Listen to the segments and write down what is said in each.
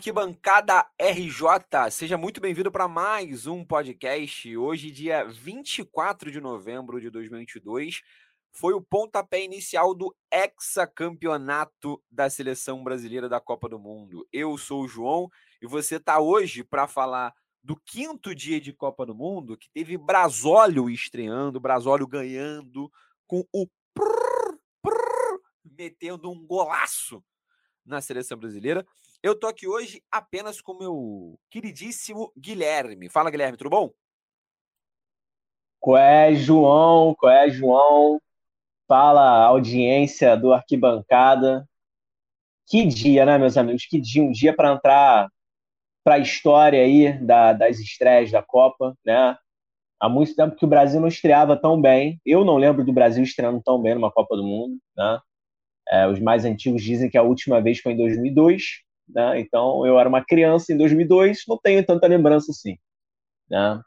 Arquibancada RJ, seja muito bem-vindo para mais um podcast. Hoje, dia 24 de novembro de 2022, foi o pontapé inicial do hexacampeonato da seleção brasileira da Copa do Mundo. Eu sou o João e você está hoje para falar do quinto dia de Copa do Mundo, que teve Brasólio estreando, Brasólio ganhando com o prrr, prrr, metendo um golaço na seleção brasileira. Eu tô aqui hoje apenas com meu queridíssimo Guilherme. Fala, Guilherme, tudo bom? Qual é, João? Qual é, João? Fala, audiência do Arquibancada. Que dia, né, meus amigos? Que dia, um dia para entrar para a história aí da, das estreias da Copa, né? Há muito tempo que o Brasil não estreava tão bem. Eu não lembro do Brasil estreando tão bem numa Copa do Mundo, né? É, os mais antigos dizem que a última vez foi em 2002, né? Então eu era uma criança em 2002, não tenho tanta lembrança assim, né?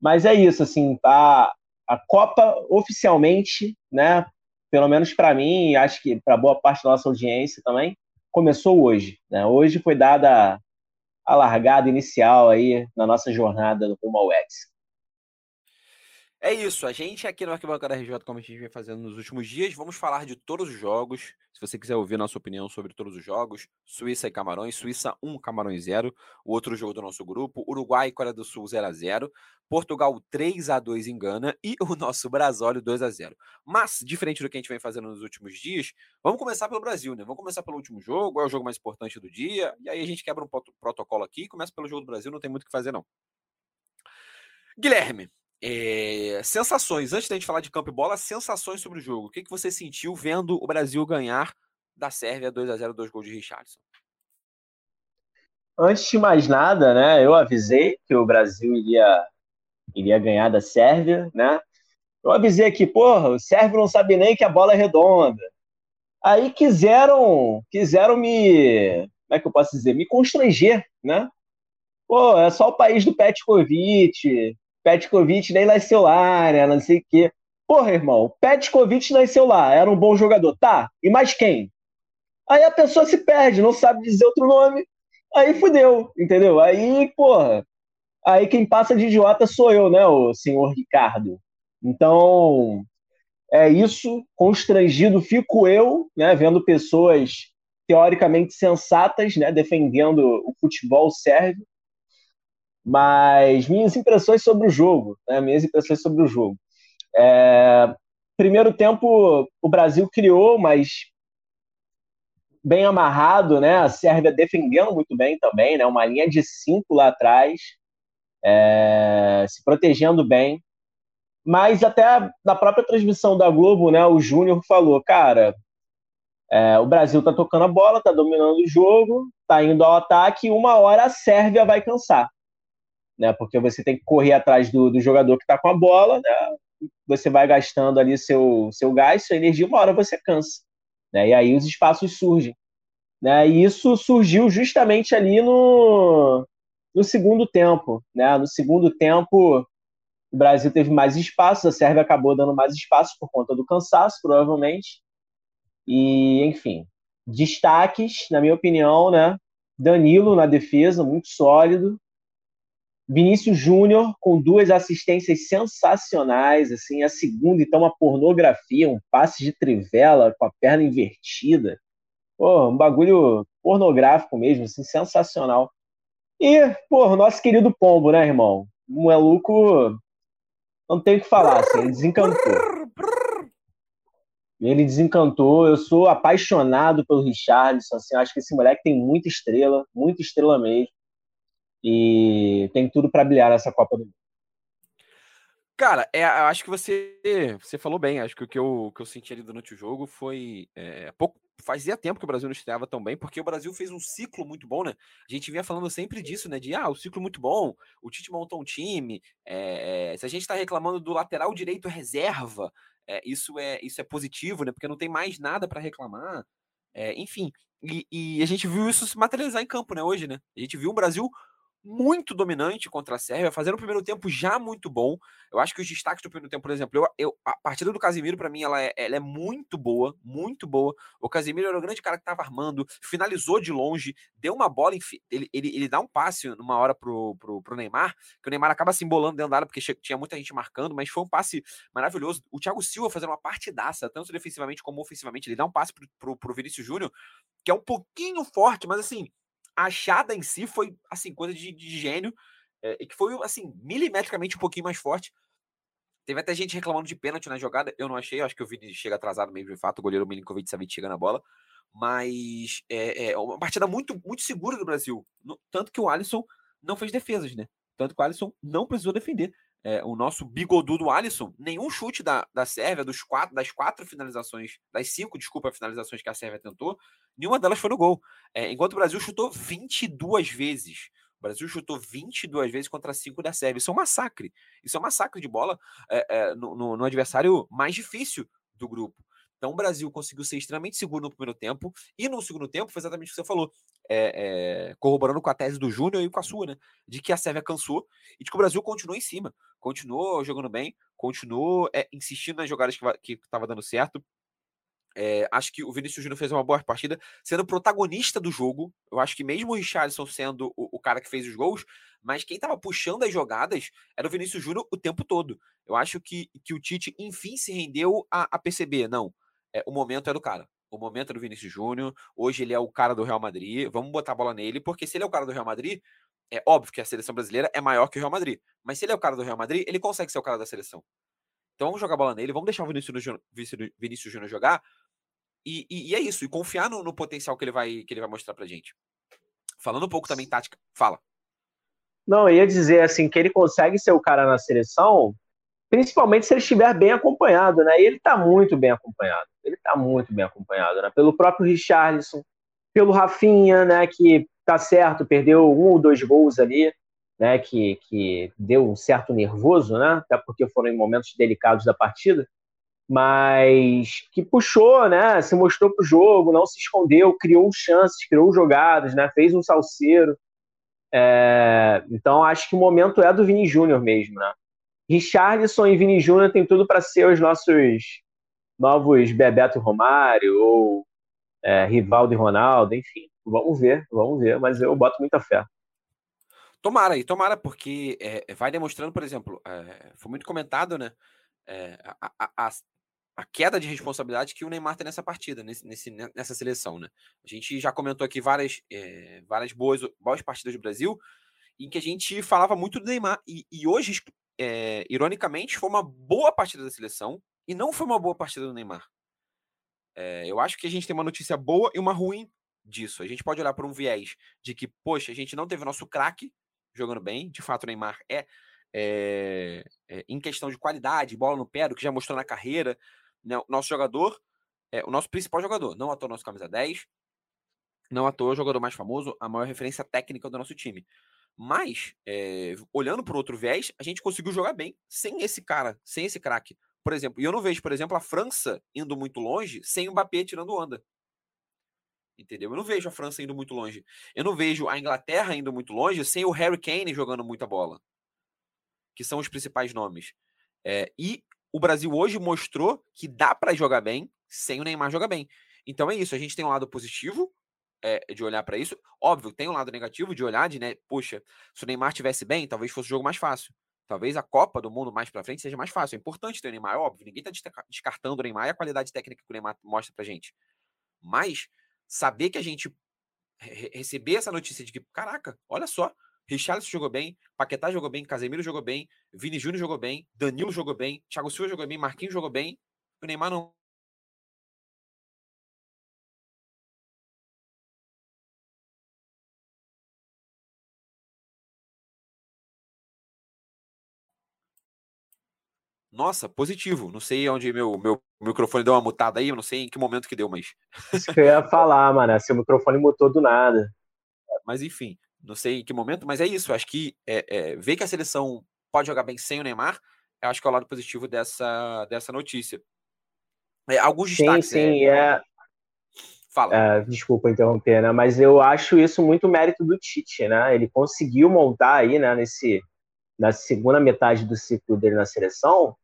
Mas é isso, assim, a, a Copa oficialmente, né? Pelo menos para mim, e acho que para boa parte da nossa audiência também, começou hoje, né? Hoje foi dada a largada inicial aí na nossa jornada do rumo ao. É isso, a gente aqui no Arquibancada RJ, como a gente vem fazendo nos últimos dias, vamos falar de todos os jogos. Se você quiser ouvir nossa opinião sobre todos os jogos, Suíça e Camarões, Suíça 1, Camarões 0, o outro jogo do nosso grupo, Uruguai e Coreia do Sul 0 a 0, Portugal 3 a 2 em Gana e o nosso Brasólio 2 a 0. Mas, diferente do que a gente vem fazendo nos últimos dias, vamos começar pelo Brasil, né? Vamos começar pelo último jogo, é o jogo mais importante do dia, e aí a gente quebra um protocolo aqui e começa pelo jogo do Brasil, não tem muito o que fazer não. Guilherme, é, sensações, antes da gente falar de campo e bola, sensações sobre o jogo. O que, que você sentiu vendo o Brasil ganhar da Sérvia 2 a 0 dois gols de Richardson? Antes de mais nada, né, eu avisei que o Brasil iria, iria ganhar da Sérvia, né? Eu avisei aqui, porra, o Sérvio não sabe nem que a bola é redonda. Aí quiseram, quiseram me, como é que eu posso dizer, me constranger, né? Pô, é só o país do Petkovic, Petkovic nem nasceu lá, né? Não sei o quê. Porra, irmão, Petkovic nasceu lá, era um bom jogador. Tá, e mais quem? Aí a pessoa se perde, não sabe dizer outro nome. Aí fudeu, entendeu? Aí, porra, aí quem passa de idiota sou eu, né, o senhor Ricardo. Então, é isso, constrangido fico eu, né, vendo pessoas teoricamente sensatas, né, defendendo o futebol sérvio, mas minhas impressões sobre o jogo, né? minhas impressões sobre o jogo. É, primeiro tempo, o Brasil criou, mas bem amarrado, né? A Sérvia defendendo muito bem também, né? Uma linha de cinco lá atrás, é, se protegendo bem. Mas até na própria transmissão da Globo, né? O Júnior falou, cara, é, o Brasil tá tocando a bola, tá dominando o jogo, tá indo ao ataque, e uma hora a Sérvia vai cansar né? Porque você tem que correr atrás do, do jogador que está com a bola, né? Você vai gastando ali seu, seu gás, sua energia, uma hora você cansa, né? E aí os espaços surgem, né? E isso surgiu justamente ali no, no segundo tempo, né? No segundo tempo, o Brasil teve mais espaço, a Sérvia acabou dando mais espaço por conta do cansaço, provavelmente. E, enfim, destaques, na minha opinião, né? Danilo na defesa, muito sólido. Vinícius Júnior com duas assistências sensacionais, assim, a segunda então uma pornografia, um passe de trivela com a perna invertida. Pô, um bagulho pornográfico mesmo, assim, sensacional. E, pô, nosso querido Pombo, né, irmão? O maluco não tem o que falar, assim, ele desencantou. Ele desencantou. Eu sou apaixonado pelo Richardson, assim, acho que esse moleque tem muita estrela, muita estrela mesmo e tem tudo para brilhar nessa Copa do Mundo. Cara, é, acho que você você falou bem. Acho que o que eu, que eu senti ali durante o jogo foi é, pouco. Fazia tempo que o Brasil não estreava tão bem, porque o Brasil fez um ciclo muito bom, né? A gente vinha falando sempre disso, né? De ah, o ciclo muito bom, o Tite montou um time. É, se a gente está reclamando do lateral direito reserva, é, isso é isso é positivo, né? Porque não tem mais nada para reclamar. enfim, e, e, a gente viu isso se materializar em campo, né? Hoje, né? A gente viu o Brasil muito dominante contra a Sérvia, fazendo o primeiro tempo já muito bom. Eu acho que os destaques do primeiro tempo, por exemplo, eu, eu a partida do Casimiro, para mim, ela é, ela é, muito boa, muito boa. O Casimiro era o grande cara que estava armando, finalizou de longe, deu uma bola, ele, ele, ele dá um passe numa hora pro, pro, pro Neymar, que o Neymar acaba se embolando dentro da área, porque tinha muita gente marcando, mas foi um passe maravilhoso. O Thiago Silva fazendo uma partidaça, tanto defensivamente como ofensivamente. Ele dá um passe pro, pro, pro Vinícius Júnior, que é um pouquinho forte, mas assim achada em si foi, assim, coisa de, de gênio, é, e que foi, assim, milimetricamente um pouquinho mais forte. Teve até gente reclamando de pênalti na jogada, eu não achei, eu acho que o Vini chega atrasado mesmo, de fato, o goleiro Milinkovic Savic chega na bola, mas é, é, uma partida muito, muito segura do Brasil, no, tanto que o Alisson não fez defesas, né? Tanto que o Alisson não precisou defender. É, o nosso bigodudo Alisson, nenhum chute da, da Sérvia, dos quatro, das quatro finalizações, das cinco, desculpa, finalizações que a Sérvia tentou, nenhuma delas foi no gol. É, enquanto o Brasil chutou 22 vezes. O Brasil chutou 22 vezes contra 5 da Sérvia. Isso é um massacre. Isso é um massacre de bola é, é, no, no, no adversário mais difícil do grupo. Então o Brasil conseguiu ser extremamente seguro no primeiro tempo e no segundo tempo foi exatamente o que você falou, é, é, corroborando com a tese do Júnior e com a sua, né? De que a Sérvia cansou e de que o Brasil continuou em cima, continuou jogando bem, continuou é, insistindo nas jogadas que estava dando certo. É, acho que o Vinícius Júnior fez uma boa partida, sendo protagonista do jogo. Eu acho que mesmo o Richardson sendo o, o cara que fez os gols, mas quem estava puxando as jogadas era o Vinícius Júnior o tempo todo. Eu acho que, que o Tite, enfim, se rendeu a, a perceber, não, é, o momento é do cara. O momento é do Vinícius Júnior. Hoje ele é o cara do Real Madrid. Vamos botar a bola nele, porque se ele é o cara do Real Madrid, é óbvio que a seleção brasileira é maior que o Real Madrid. Mas se ele é o cara do Real Madrid, ele consegue ser o cara da seleção. Então vamos jogar a bola nele, vamos deixar o Vinícius Júnior, Vinícius Júnior jogar, e, e, e, é isso, e confiar no, no, potencial que ele vai que ele vai mostrar pra gente. Falando um pouco também tática, fala. Não, eu ia dizer assim que ele consegue ser o cara na seleção, principalmente se ele estiver bem acompanhado, né? E ele tá muito bem acompanhado. Ele tá muito bem acompanhado, né? Pelo próprio Richarlison, pelo Rafinha, né, que tá certo, perdeu um ou dois gols ali, né, que, que deu um certo nervoso, né? Até porque foram em momentos delicados da partida mas que puxou, né? Se mostrou pro jogo, não se escondeu, criou chances, criou jogadas, né? Fez um salseiro. É, então acho que o momento é do Vini Júnior mesmo, né? Richarlison e Vini Júnior tem tudo para ser os nossos novos Bebeto Romário ou é, Rivaldo e Ronaldo, enfim. Vamos ver, vamos ver, mas eu boto muita fé. Tomara, e tomara, porque é, vai demonstrando, por exemplo, é, foi muito comentado, né? É, a, a, a queda de responsabilidade que o Neymar tem nessa partida, nesse, nessa seleção, né? A gente já comentou aqui várias, é, várias boas, boas partidas do Brasil, em que a gente falava muito do Neymar. E, e hoje, é, ironicamente, foi uma boa partida da seleção e não foi uma boa partida do Neymar. É, eu acho que a gente tem uma notícia boa e uma ruim disso. A gente pode olhar por um viés de que, poxa, a gente não teve nosso craque jogando bem. De fato, o Neymar é, é, é, em questão de qualidade, bola no pé, do que já mostrou na carreira, né, o nosso jogador, é, o nosso principal jogador, não à toa nosso camisa 10, não à toa o jogador mais famoso, a maior referência técnica do nosso time. Mas, é, olhando para outro viés, a gente conseguiu jogar bem sem esse cara, sem esse craque. Por exemplo, e eu não vejo, por exemplo, a França indo muito longe sem o Mbappé tirando onda. Entendeu? Eu não vejo a França indo muito longe. Eu não vejo a Inglaterra indo muito longe sem o Harry Kane jogando muita bola. Que são os principais nomes. É, e o Brasil hoje mostrou que dá para jogar bem sem o Neymar jogar bem. Então é isso, a gente tem um lado positivo é, de olhar para isso. Óbvio, tem um lado negativo de olhar de, né, poxa, se o Neymar tivesse bem, talvez fosse o jogo mais fácil. Talvez a Copa do Mundo mais para frente seja mais fácil. É importante ter o Neymar, é óbvio, ninguém está descartando o Neymar e a qualidade técnica que o Neymar mostra pra gente. Mas saber que a gente receber essa notícia de que, caraca, olha só, Richarlison jogou bem, Paquetá jogou bem, Casemiro jogou bem, Vini Júnior jogou bem, Danilo jogou bem, Thiago Silva jogou bem, Marquinhos jogou bem, o Neymar não. Nossa, positivo. Não sei onde meu, meu microfone deu uma mutada aí, eu não sei em que momento que deu, mas. Isso que eu ia falar, mano. Seu microfone mutou do nada. Mas enfim não sei em que momento, mas é isso. Acho que é, é, ver que a seleção pode jogar bem sem o Neymar, eu acho que é o lado positivo dessa, dessa notícia. É, alguns destaques. Sim, sim, é. Fala. É, desculpa interromper, né? Mas eu acho isso muito mérito do Tite, né? Ele conseguiu montar aí, né, nesse, na segunda metade do ciclo dele na seleção,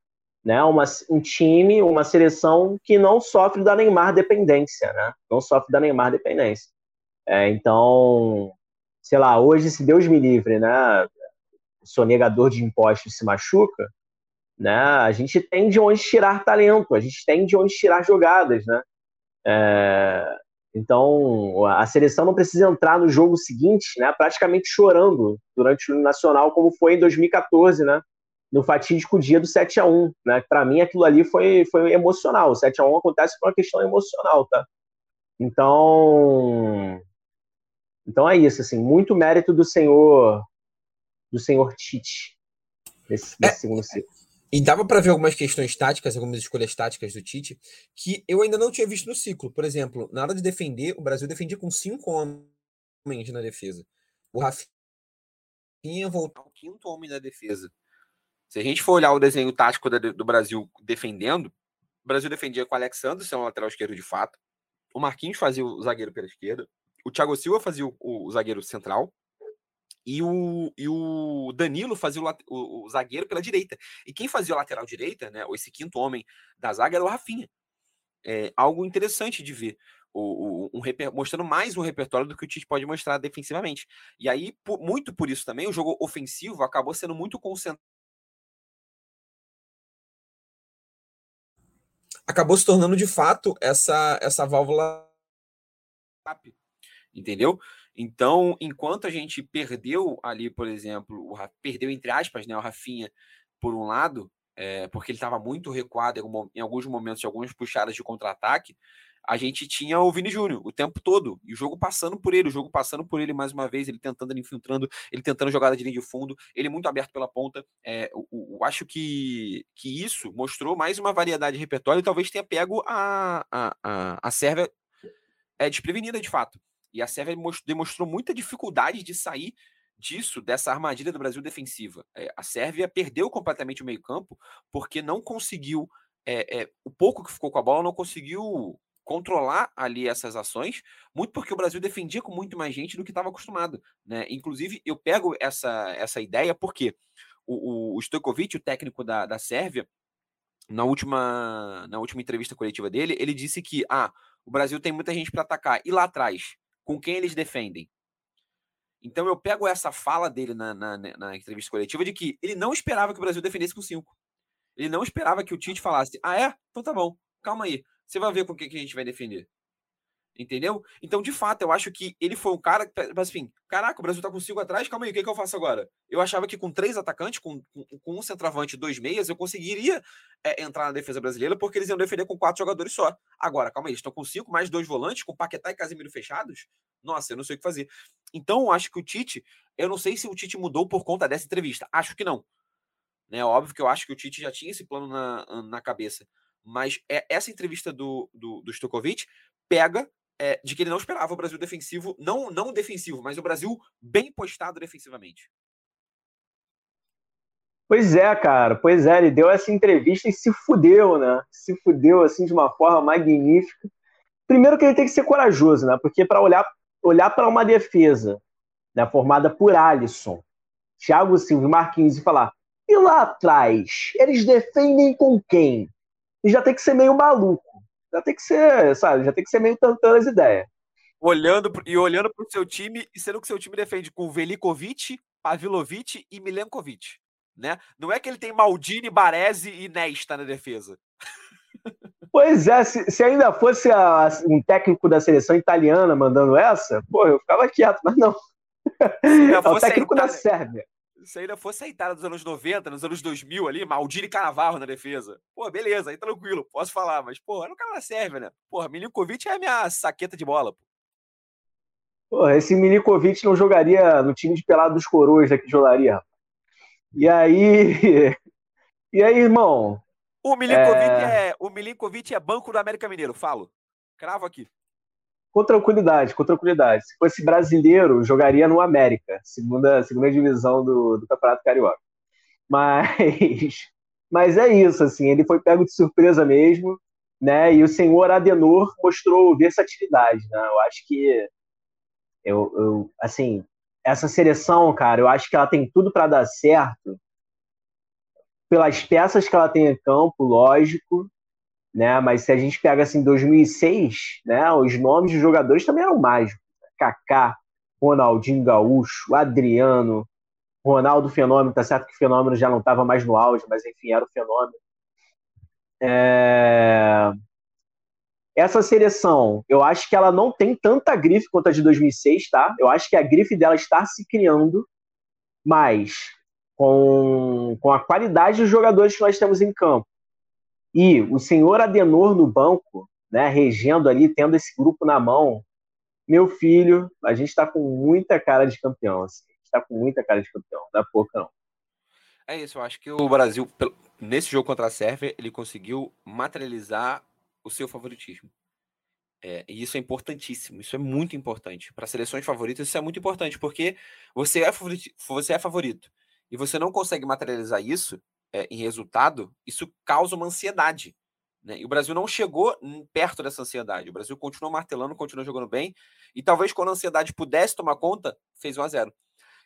né, uma, um time, uma seleção que não sofre da Neymar dependência, né? Não sofre da Neymar dependência. É, então, sei lá, hoje, se Deus me livre, né, o sonegador de impostos se machuca, né, a gente tem de onde tirar talento, a gente tem de onde tirar jogadas, né? É, então, a seleção não precisa entrar no jogo seguinte, né, praticamente chorando durante o Nacional, como foi em 2014, né, no fatídico dia do 7 a 1 né? Para mim, aquilo ali foi, foi emocional. O 7 a 1 acontece por uma questão emocional, tá? Então, então é isso, assim, muito mérito do senhor do senhor Tite nesse, nesse é, segundo ciclo. E dava para ver algumas questões táticas, algumas escolhas táticas do Tite, que eu ainda não tinha visto no ciclo. Por exemplo, na hora de defender, o Brasil defendia com cinco homens na defesa. O Rafinha voltar ao quinto homem na defesa. Se a gente for olhar o desenho tático do Brasil defendendo, o Brasil defendia com o Alexandre, seu lateral esquerdo de fato. O Marquinhos fazia o zagueiro pela esquerda. O Thiago Silva fazia o, o zagueiro central. E o, e o Danilo fazia o, o, o, zagueiro pela direita. E quem fazia o lateral direita, né, esse quinto homem da zaga, era o Rafinha. É algo interessante de ver. O, um, mostrando mais um repertório do que o Tite pode mostrar defensivamente. E aí, por, muito por isso também, o jogo ofensivo acabou sendo muito concentrado acabou se tornando de fato essa, essa válvula entendeu? Então, enquanto a gente perdeu ali, por exemplo, o, perdeu entre aspas, né, o Rafinha por um lado, é, porque ele estava muito recuado em, alguns momentos, algumas puxadas de contra-ataque, a gente tinha o Vini Júnior o tempo todo, e o jogo passando por ele, o jogo passando por ele mais uma vez, ele tentando, ele infiltrando, ele tentando jogada de linha de fundo, ele muito aberto pela ponta. É, eu, acho que, que isso mostrou mais uma variedade de repertório e talvez tenha pego a, a, a, a Sérvia é, desprevenida de fato. E a Sérvia demonstrou muita dificuldade de sair disso, dessa armadilha do Brasil defensiva. É, a Sérvia perdeu completamente o meio-campo porque não conseguiu. É, é, o pouco que ficou com a bola não conseguiu controlar ali essas ações, muito porque o Brasil defendia com muito mais gente do que estava acostumado. Né? Inclusive, eu pego essa, essa ideia porque o, o, o Stojkovic, o técnico da, da Sérvia, na última, na última entrevista coletiva dele, ele disse que ah, o Brasil tem muita gente para atacar. E lá atrás, com quem eles defendem? Então eu pego essa fala dele na, na, na, entrevista coletiva de que ele não esperava que o Brasil defendesse com cinco. Ele não esperava que o Tite falasse: Ah, é? Então tá bom, calma aí. Você vai ver com o que, que a gente vai defender. Entendeu? Então, de fato, eu acho que ele foi um cara que, assim, caraca, o Brasil tá com cinco atrás, calma aí, o que, que eu faço agora? Eu achava que com três atacantes, com, com, com um centroavante e dois meias, eu conseguiria é, entrar na defesa brasileira, porque eles iam defender com quatro jogadores só. Agora, calma aí, eles estão com cinco, mais dois volantes, com Paquetá e Casemiro fechados? Nossa, eu não sei o que fazer. Então, eu acho que o Tite, eu não sei se o Tite mudou por conta dessa entrevista. Acho que não. Né, óbvio que eu acho que o Tite já tinha esse plano na, na cabeça. Mas é, essa entrevista do, do, do Stokovic pega é, de que ele não esperava o Brasil defensivo, não, não defensivo, mas o Brasil bem postado defensivamente. Pois é, cara, pois é, ele deu essa entrevista e se fudeu, né? Se fudeu assim de uma forma magnífica. Primeiro que ele tem que ser corajoso, né? Porque para olhar olhar para uma defesa, né, formada por Alisson, Thiago Silva Marquinhos e falar: "E lá atrás, eles defendem com quem?" E já tem que ser meio maluco. Já tem que ser, sabe, já tem que ser meio tantando as ideias. Olhando e olhando para o seu time e sendo que seu time defende com Velikovic, Pavilovic e Milenkovic. Né? Não é que ele tem Maldini, Baresi e Nesta na defesa. Pois é, se, se ainda fosse a, um técnico da seleção italiana mandando essa, pô, eu ficava quieto, mas não. É o técnico da Sérvia se ainda fosse a Itália dos anos 90, nos anos 2000 ali, Maldini e Canavarro na defesa. Pô, beleza, aí tranquilo, posso falar, mas, pô, era o cara da Sérvia, né? Porra, Milinkovic é a minha saqueta de bola, pô. Porra, esse Milinkovic não jogaria no time de pelado dos coroas daqui jogaria. E aí. E aí, irmão? O Milinkovic é... é... o Milinkovic é banco do América Mineiro, falo. Cravo aqui com tranquilidade, com tranquilidade. Se fosse brasileiro, jogaria no América, segunda, segunda divisão do, do Campeonato Carioca. Mas, mas é isso, assim, ele foi pego de surpresa mesmo. né? E o senhor Adenor mostrou versatilidade, né? Eu acho que eu, eu assim, essa seleção, cara, eu acho que ela tem tudo para dar certo pelas peças que ela tem em campo, lógico, né? Mas se a gente pega assim 2006, né? Os nomes dos jogadores também eram mágicos. Kaká, Ronaldinho Gaúcho, Adriano, Ronaldo Fenômeno, tá certo que o Fenômeno já não estava mais no auge, mas enfim, era o Fenômeno. É... Essa seleção, eu acho que ela não tem tanta grife quanto a de 2006, tá? Eu acho que a grife dela está se criando, mas com, com a qualidade dos jogadores que nós temos em campo e o senhor Adenor no banco, né, regendo ali, tendo esse grupo na mão, meu filho, a gente está com muita cara de campeão. Assim. A gente está com muita cara de campeão, não é pouco não. É isso, eu acho que o Brasil, nesse jogo contra a Sérvia, ele conseguiu materializar o seu favoritismo. É, e isso é importantíssimo, isso é muito importante. Para seleções favoritas, isso é muito importante, porque você é, favorito, você é favorito e você não consegue materializar isso é, em resultado, isso causa uma ansiedade. Né? E o Brasil não chegou perto dessa ansiedade. O Brasil continuou martelando, continuou jogando bem, e talvez quando a ansiedade pudesse tomar conta, fez 1 a 0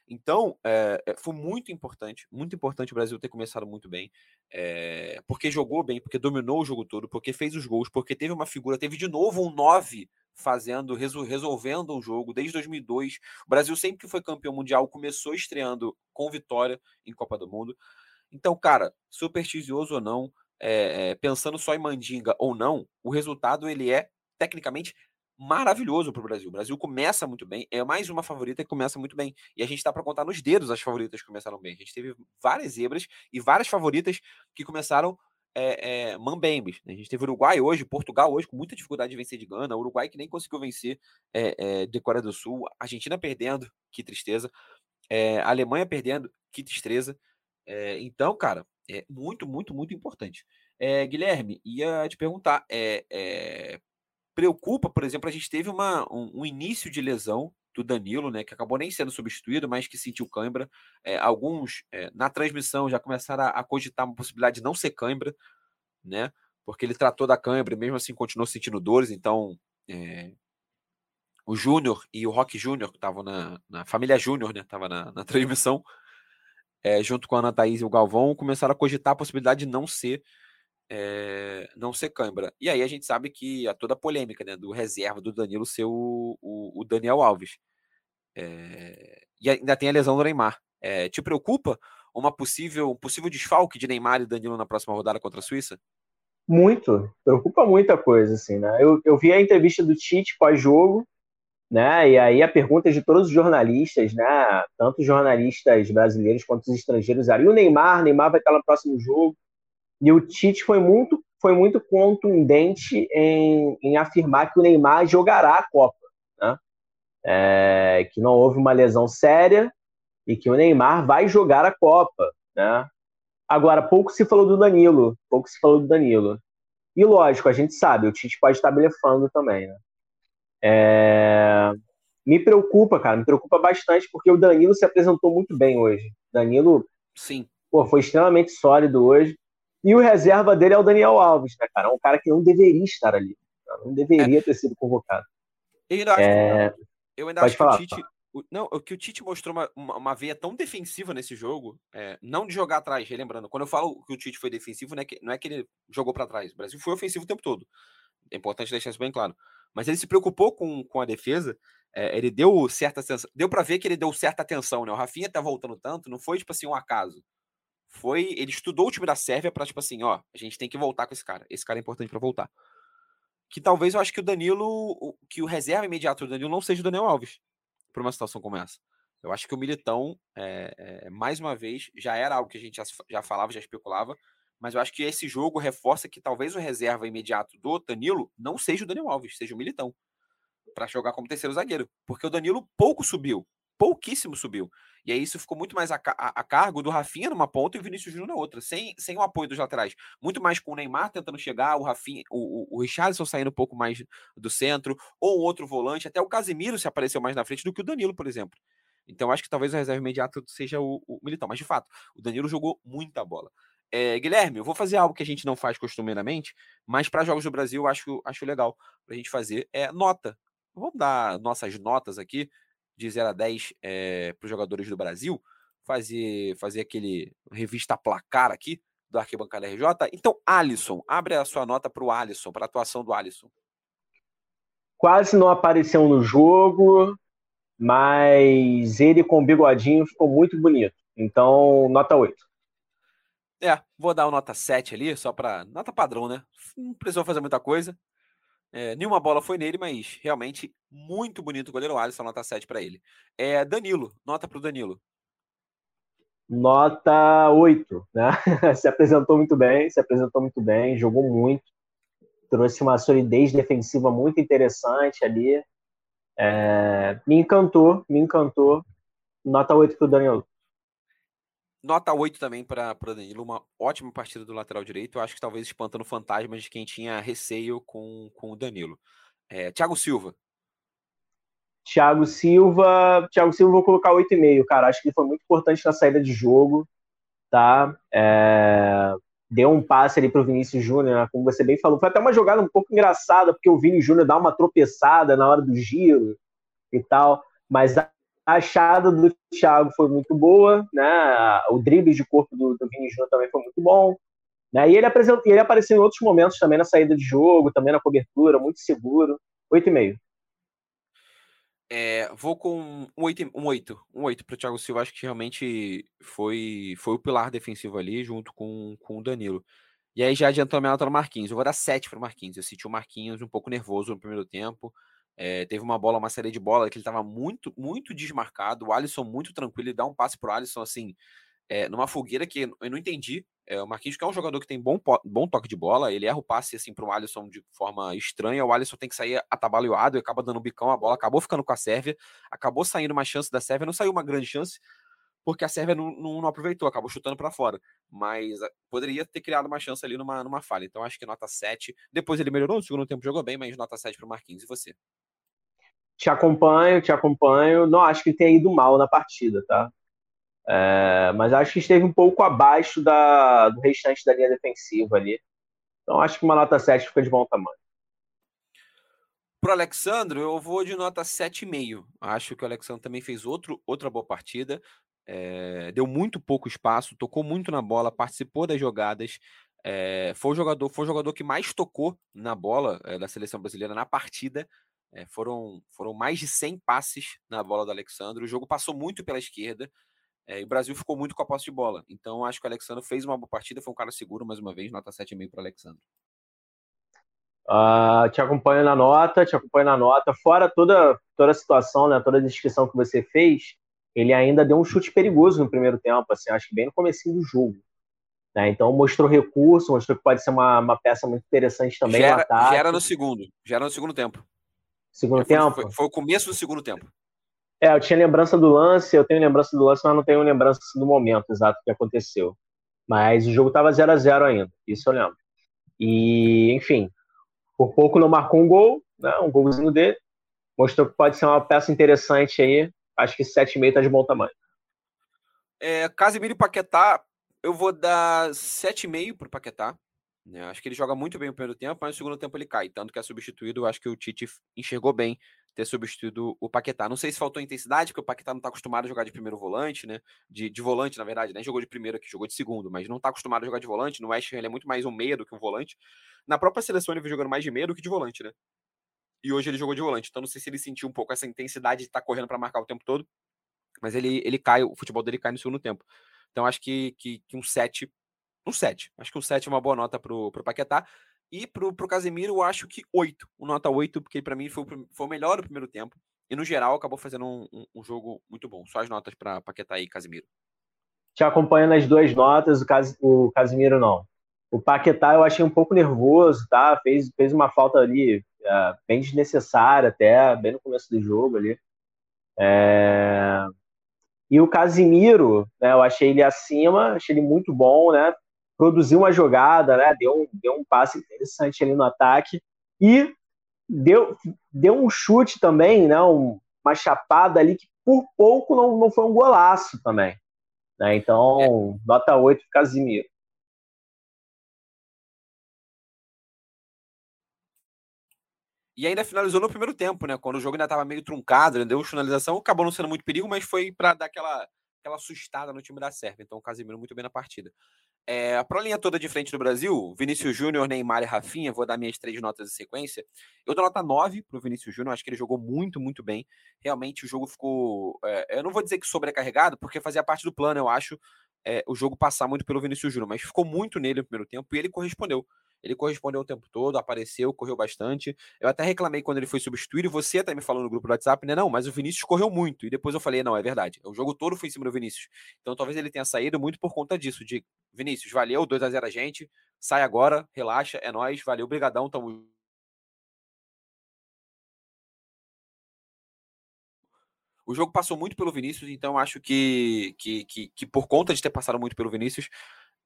então, é, foi muito importante, muito importante o Brasil ter começado muito bem, é, porque jogou bem, porque dominou o jogo todo, porque fez os gols, porque teve uma figura, teve de novo um 9 fazendo, resolvendo um jogo desde 2002. O Brasil sempre que foi campeão mundial começou estreando com vitória em Copa do Mundo. Então, cara, supersticioso ou não, é, é, pensando só em mandinga ou não, o resultado ele é tecnicamente maravilhoso para o Brasil. O Brasil começa muito bem, é mais uma favorita que começa muito bem. E a gente está para contar nos dedos as favoritas que começaram bem. A gente teve várias zebras e várias favoritas que começaram é, é, mambembes. Né? A gente teve Uruguai hoje, Portugal hoje, com muita dificuldade de vencer de Gana, Uruguai que nem conseguiu vencer é, é, de Coreia do Sul, Argentina perdendo, que tristeza, é, Alemanha perdendo, que tristeza. É, então, cara, é muito, muito, muito importante. É, Guilherme, ia te perguntar, é, é, preocupa, por exemplo, a gente teve uma, um, um, início de lesão do Danilo, né, que acabou nem sendo substituído, mas que sentiu cãibra. Alguns, na transmissão, já começaram a, a, cogitar uma possibilidade de não ser cãibra, né, porque ele tratou da cãibra e mesmo assim continuou sentindo dores, então o Júnior e o Rock Júnior, que estavam na, na família Júnior, né, estava na, na transmissão, é, junto com a Ana Thaís e o Galvão, começaram a cogitar a possibilidade de não ser é, não ser cãibra. E aí a gente sabe que a toda a polêmica né, do reserva do Danilo ser o, o, o Daniel Alves. É, e ainda tem a lesão do Neymar. É, te preocupa uma possível, um possível desfalque de Neymar e Danilo na próxima rodada contra a Suíça? Muito, preocupa muita coisa, assim, né? Eu, eu vi a entrevista do Tite pós-jogo, né? E aí a pergunta de todos os jornalistas, né? Tanto jornalistas brasileiros quanto os estrangeiros, e o Neymar, Neymar vai estar no próximo jogo. E o Tite foi muito, foi muito contundente em, em afirmar que o Neymar jogará a Copa, né? É, que não houve uma lesão séria e que o Neymar vai jogar a Copa, né? Agora, pouco se falou do Danilo, pouco se falou do Danilo. E lógico, a gente sabe, o Tite pode estar blefando também, né? É... Me preocupa, cara, me preocupa bastante, porque o Danilo se apresentou muito bem hoje. Danilo Sim. Pô, foi extremamente sólido hoje. E o reserva dele é o Daniel Alves, né, cara? Um cara que não deveria estar ali. Não deveria é. ter sido convocado. Eu ainda acho, é... eu ainda acho que o Tite. Não, o que o Tite mostrou uma, uma, uma veia tão defensiva nesse jogo, é, não de jogar atrás, relembrando, quando eu falo que o Tite foi defensivo, não é que, não é que ele jogou para trás. O Brasil foi ofensivo o tempo todo. É importante deixar isso bem claro mas ele se preocupou com, com a defesa. É, ele deu certa atenção. Deu para ver que ele deu certa atenção, né? O Rafinha tá voltando tanto, não foi tipo assim um acaso. Foi, ele estudou o time da Sérvia para tipo assim, ó, a gente tem que voltar com esse cara. Esse cara é importante para voltar. Que talvez eu acho que o Danilo, que o reserva imediato do Danilo não seja o Daniel Alves para uma situação como essa. Eu acho que o Militão, é, é, mais uma vez, já era algo que a gente já, já falava, já especulava, mas eu acho que esse jogo reforça que talvez o reserva imediato do Danilo não seja o Daniel Alves, seja o Militão, para jogar como terceiro zagueiro, porque o Danilo pouco subiu, pouquíssimo subiu. E aí isso ficou muito mais a, a, a cargo do Rafinha numa ponta e o Vinícius Júnior na outra, sem, sem o apoio dos laterais. Muito mais com o Neymar tentando chegar, o Rafinha, o, o, o Richardson saindo um pouco mais do centro, ou outro volante, até o Casemiro se apareceu mais na frente do que o Danilo, por exemplo. Então acho que talvez o reserva imediato seja o, o Militão. Mas de fato, o Danilo jogou muita bola. É, Guilherme, eu vou fazer algo que a gente não faz costumeiramente, mas para jogos do Brasil eu acho, acho legal para a gente fazer é nota. Vamos dar nossas notas aqui de 0 a 10 é, para os jogadores do Brasil, fazer, fazer aquele revista placar aqui do Arquibancada RJ. Então, Alisson, abre a sua nota para o Alisson, para a atuação do Alisson. Quase não apareceu no jogo, mas ele com o bigodinho ficou muito bonito. Então, nota 8. É, vou dar uma nota 7 ali, só para. Nota padrão, né? Não precisou fazer muita coisa. É, nenhuma bola foi nele, mas realmente muito bonito o goleiro Alisson, nota 7 para ele. É, Danilo, nota para o Danilo. Nota 8, né? se apresentou muito bem, se apresentou muito bem, jogou muito, trouxe uma solidez defensiva muito interessante ali. É, me encantou, me encantou. Nota 8 para o Danilo. Nota 8 também para o Danilo, uma ótima partida do lateral direito. Eu acho que talvez espantando fantasmas de quem tinha receio com, com o Danilo. É, Thiago Silva. Thiago Silva. Thiago Silva, vou colocar 8,5, cara. Acho que ele foi muito importante na saída de jogo. Tá? É, deu um passe ali para o Vinícius Júnior, né? como você bem falou. Foi até uma jogada um pouco engraçada, porque o Vini Júnior dá uma tropeçada na hora do giro e tal. Mas a achada do Thiago foi muito boa, né? O drible de corpo do, do Vini Júnior também foi muito bom. Né? E ele, apresentou, ele apareceu em outros momentos também na saída de jogo, também na cobertura, muito seguro. 8,5. É, vou com um 8, um 8, um 8 para o Thiago Silva. Acho que realmente foi, foi o pilar defensivo ali, junto com, com o Danilo. E aí já adiantou a minha nota no Marquinhos. Eu vou dar 7 para o Marquinhos. Eu senti o Marquinhos um pouco nervoso no primeiro tempo. É, teve uma bola, uma série de bola que ele estava muito, muito desmarcado. O Alisson muito tranquilo, ele dá um passe pro Alisson assim, é, numa fogueira que eu não entendi. É, o Marquinhos, que é um jogador que tem bom, bom toque de bola, ele erra o passe assim pro Alisson de forma estranha. O Alisson tem que sair atabalhoado e acaba dando um bicão, a bola acabou ficando com a Sérvia, acabou saindo uma chance da Sérvia, não saiu uma grande chance, porque a Sérvia não, não, não aproveitou, acabou chutando para fora. Mas poderia ter criado uma chance ali numa, numa falha. Então acho que nota 7. Depois ele melhorou, no segundo tempo jogou bem, mas nota 7 pro Marquinhos. E você? Te acompanho, te acompanho. Não acho que ele tenha ido mal na partida, tá? É, mas acho que esteve um pouco abaixo da, do restante da linha defensiva ali. Então acho que uma nota 7 fica de bom tamanho. Pro Alexandre, eu vou de nota 7,5. Acho que o Alexandre também fez outro, outra boa partida. É, deu muito pouco espaço, tocou muito na bola, participou das jogadas. É, foi o jogador, foi o jogador que mais tocou na bola é, da seleção brasileira na partida. É, foram, foram mais de 100 passes na bola do Alexandre. O jogo passou muito pela esquerda é, e o Brasil ficou muito com a posse de bola. Então acho que o Alexandre fez uma boa partida, foi um cara seguro mais uma vez, nota 7,5 para o Alexandre. Uh, te acompanho na nota, te acompanho na nota. Fora toda, toda a situação, né, toda a descrição que você fez, ele ainda deu um chute perigoso no primeiro tempo, assim, acho que bem no começo do jogo. Né? Então mostrou recurso, mostrou que pode ser uma, uma peça muito interessante também já no ataque. Já era no segundo, já era no segundo tempo. Segundo é, tempo? Foi, foi, o começo do segundo tempo. É, eu tinha lembrança do lance, eu tenho lembrança do lance, mas não tenho lembrança do momento exato que aconteceu. Mas o jogo estava 0 a 0 ainda, isso eu lembro. E, enfim, por pouco não marcou um gol, né, um golzinho dele. Mostrou que pode ser uma peça interessante aí. Acho que 7,5 está de bom tamanho. É, Casimiro e Paquetá, eu vou dar 7,5 para o Paquetá. Né? Acho que ele joga muito bem o primeiro tempo, mas no segundo tempo ele cai. Tanto que é substituído, acho que o Tite enxergou bem ter substituído o Paquetá. Não sei se faltou intensidade, porque o Paquetá não está acostumado a jogar de primeiro volante, né? De, de volante, na verdade, nem jogou de primeiro aqui, jogou de segundo, mas não está acostumado a jogar de volante. No West Ham ele é muito mais um meia do que um volante. Na própria seleção ele vem jogando mais de meia do que de volante, né? E hoje ele jogou de volante. Então não sei se ele sentiu um pouco essa intensidade de estar tá correndo para marcar o tempo todo. Mas ele, ele cai, o futebol dele cai no segundo tempo. Então acho que, que, que um 7 um 7. Acho que um 7 é uma boa nota pro, pro Paquetá. E pro, pro Casemiro, eu acho que 8. Um nota 8, porque para mim foi, foi o melhor do primeiro tempo. E no geral acabou fazendo um, um, um jogo muito bom. Só as notas para Paquetá e Casemiro. Te acompanhando as duas notas, o, Cas, o Casemiro não. O Paquetá eu achei um pouco nervoso, tá? Fez, fez uma falta ali é, bem desnecessária até, bem no começo do jogo ali. É... E o Casimiro, né, eu achei ele acima, achei ele muito bom, né? produziu uma jogada, né? Deu um, deu um passe interessante ali no ataque e deu, deu um chute também, né? Uma chapada ali que por pouco não, não foi um golaço também. Né? Então, é. nota 8 Casimiro. E ainda finalizou no primeiro tempo, né? Quando o jogo ainda estava meio truncado, né? deu finalização, acabou não sendo muito perigo, mas foi para dar aquela, aquela assustada no time da Sérvia. Então o Casimiro muito bem na partida. É, a linha toda de frente do Brasil, Vinícius Júnior, Neymar e Rafinha, vou dar minhas três notas de sequência. Eu dou nota 9 para o Vinícius Júnior, acho que ele jogou muito, muito bem. Realmente o jogo ficou. É, eu não vou dizer que sobrecarregado, porque fazia parte do plano, eu acho, é, o jogo passar muito pelo Vinícius Júnior, mas ficou muito nele no primeiro tempo e ele correspondeu. Ele correspondeu o tempo todo, apareceu, correu bastante. Eu até reclamei quando ele foi substituído, você até me falou no grupo do WhatsApp, né? Não, mas o Vinícius correu muito. E depois eu falei, não, é verdade. O jogo todo foi em cima do Vinícius. Então talvez ele tenha saído muito por conta disso, de Vinícius, valeu, 2 a 0 a gente, sai agora, relaxa, é nós, valeu, brigadão, tamo O jogo passou muito pelo Vinícius, então acho que, que, que, que, por conta de ter passado muito pelo Vinícius,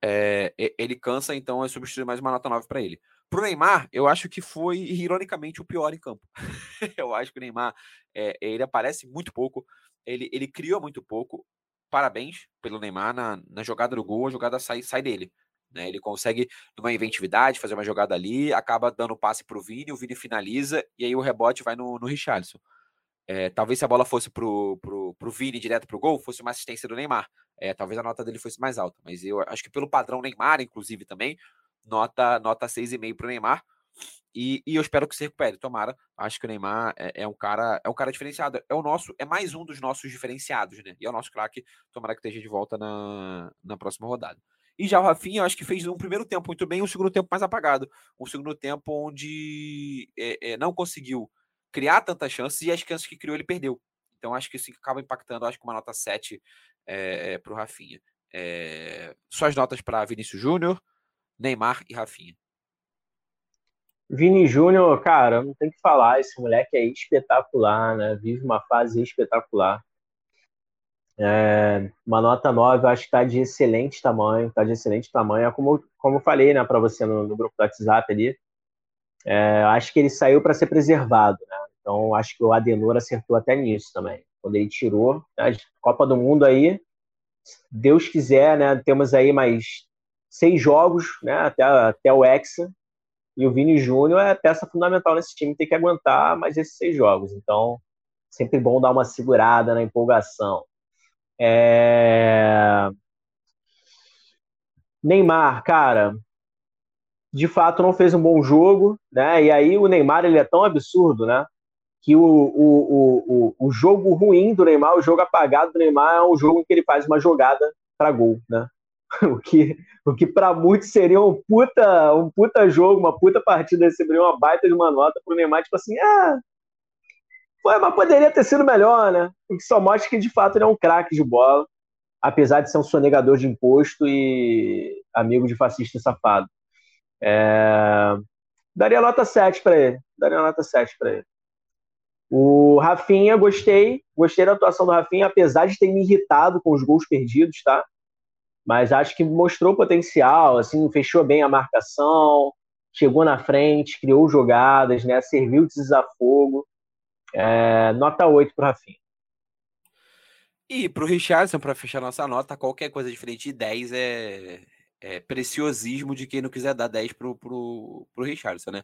é, ele cansa, então é substituir mais uma nota 9 para ele. Para o Neymar, eu acho que foi, ironicamente, o pior em campo. eu acho que o Neymar, é, ele aparece muito pouco, ele, ele criou muito pouco. Parabéns pelo Neymar na, na jogada do gol, a jogada sai, sai dele. Né? Ele consegue, numa inventividade, fazer uma jogada ali, acaba dando passe para o Vini, o Vini finaliza, e aí o rebote vai no, no Richarlison. É, talvez se a bola fosse pro, pro, pro Vini direto pro gol, fosse uma assistência do Neymar. É, talvez a nota dele fosse mais alta. Mas eu acho que pelo padrão Neymar, inclusive, também, nota, nota 6,5 pro Neymar. E, e, eu espero que se recupere. Tomara. Acho que o Neymar é, é, um cara é um cara diferenciado. É o nosso, é mais um dos nossos diferenciados, né? E é o nosso craque. Tomara que esteja de volta na, na próxima rodada. E já o Rafinha, eu acho que fez um primeiro tempo muito bem, um segundo tempo mais apagado. Um segundo tempo onde é, é, não conseguiu criar tantas chances e as chances que criou ele perdeu. Então acho que isso acaba impactando, acho que uma nota 7 é, é, para o Rafinha. É, suas notas para Vinícius Júnior, Neymar e Rafinha. Vini Júnior, cara, não tem que falar, esse moleque é espetacular, né? Vive uma fase espetacular. É, uma nota 9, acho que está de excelente tamanho, está de excelente tamanho. É como, como eu falei né, para você no, no, grupo do WhatsApp ali, é, acho que ele saiu para ser preservado, né? Então acho que o Adenor acertou até nisso também. Quando ele tirou, né, Copa do Mundo aí, Deus quiser, né? Temos aí mais seis jogos, né? Até, até o Hexa. E o Vini Júnior é peça fundamental nesse time, tem que aguentar mais esses seis jogos. Então, sempre bom dar uma segurada na empolgação. É... Neymar, cara, de fato não fez um bom jogo, né? E aí o Neymar ele é tão absurdo, né? Que o, o, o, o jogo ruim do Neymar, o jogo apagado do Neymar é um jogo em que ele faz uma jogada para gol, né? O que, o que para muitos seria um puta, um puta jogo, uma puta partida, receberia uma baita de uma nota pro Neymar, tipo assim, ah, foi, mas poderia ter sido melhor, né? O que só mostra que de fato ele é um craque de bola, apesar de ser um sonegador de imposto e amigo de fascista safado. É... Daria nota 7 para ele. Daria nota 7 para ele. O Rafinha, gostei. Gostei da atuação do Rafinha, apesar de ter me irritado com os gols perdidos, tá? Mas acho que mostrou potencial, assim, fechou bem a marcação, chegou na frente, criou jogadas, né? Serviu de desafogo. É... Nota 8 para Rafinha. E para o Richardson, para fechar nossa nota, qualquer coisa diferente de 10 é, é, preciosismo de quem não quiser dar 10 pro, pro, pro Richardson, né?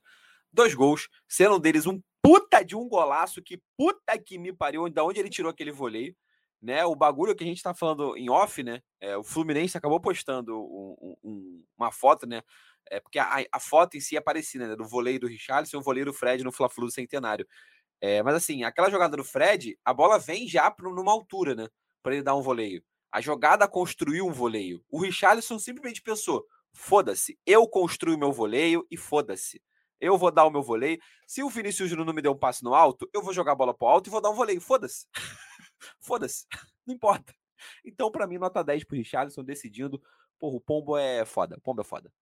Dois gols, sendo um deles um puta de um golaço, que puta que me pariu, da onde ele tirou aquele voleio, né? O bagulho que a gente tá falando em off, né? É, o Fluminense acabou postando um, um, uma foto, né? É, porque a, a, foto em si é parecida, né? Do voleio do Richardson e o voleio do Fred no Fla-Flu Centenário. É, mas assim, aquela jogada do Fred, a bola vem já numa altura, né? Para ele dar um voleio. A jogada construiu um voleio. O Richarlison simplesmente pensou: foda-se, eu construo meu voleio e foda-se. Eu vou dar o meu voleio. Se o Vinícius Júnior não me der um passe no alto, eu vou jogar a bola pro alto e vou dar um voleio. Foda-se. foda-se. Não importa. Então, para mim, nota 10 pro Richarlison decidindo. Porra, o Pombo é foda. O Pombo é foda.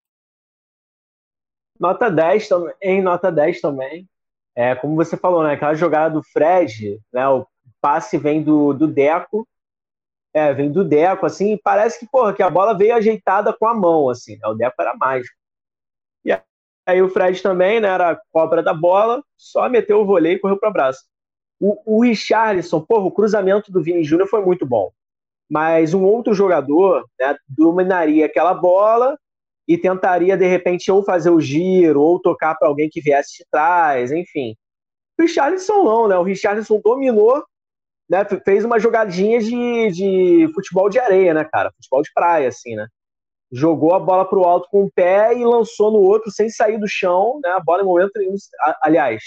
Nota 10 também. Em nota 10 também. É, como você falou, né? Aquela jogada do Fred, né? O passe vem do, do Deco é, vem do Deco, assim, parece que, porra, que a bola veio ajeitada com a mão, assim, né? O Deco era mágico. E aí o Fred também, né, era cobra da bola, só meteu o vôlei e correu para o braço. O, o Richarlison, porra, o cruzamento do Vini Júnior foi muito bom. Mas um outro jogador né, dominaria aquela bola e tentaria, de repente, ou fazer o giro, ou tocar para alguém que viesse de trás, enfim. Richarlison não, né? O Richarlison dominou, né? Fez uma jogadinha de, de futebol de areia, né, cara? Futebol de praia, assim, né? Jogou a bola pro alto com o pé e lançou no outro sem sair do chão, né? A bola em momento nenhum, aliás,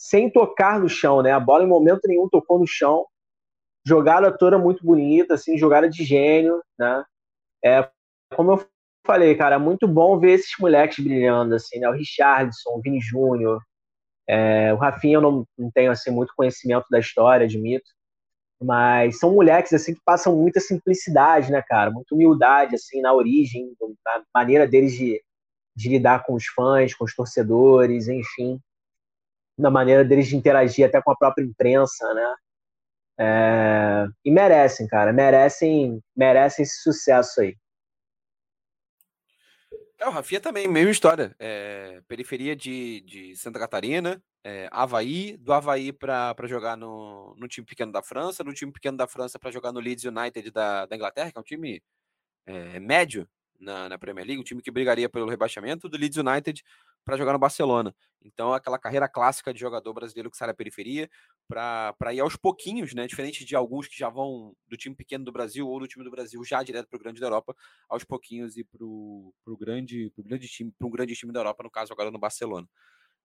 sem tocar no chão, né? A bola em momento nenhum tocou no chão. Jogada toda muito bonita, assim, jogada de gênio, né? É, como eu falei, cara, é muito bom ver esses moleques brilhando, assim, né? O Richardson, o Vini Júnior, é, o Rafinha eu não, não tenho, assim, muito conhecimento da história, admito, mas são moleques, assim, que passam muita simplicidade, né, cara? Muita humildade, assim, na origem, na maneira deles de, de lidar com os fãs, com os torcedores, enfim, na maneira deles de interagir até com a própria imprensa, né? É, e merecem, cara, merecem, merecem esse sucesso aí. É, o Rafinha também, mesma história. É, periferia de, de Santa Catarina, é, Havaí, do Havaí para jogar no, no time pequeno da França, no time pequeno da França para jogar no Leeds United da, da Inglaterra, que é um time é, médio na, na Premier League, um time que brigaria pelo rebaixamento, do Leeds United para jogar no Barcelona. Então, aquela carreira clássica de jogador brasileiro que sai da periferia para ir aos pouquinhos, né? Diferente de alguns que já vão do time pequeno do Brasil ou do time do Brasil já direto para o grande da Europa, aos pouquinhos e para o grande, pro grande time, para um grande time da Europa, no caso agora no Barcelona.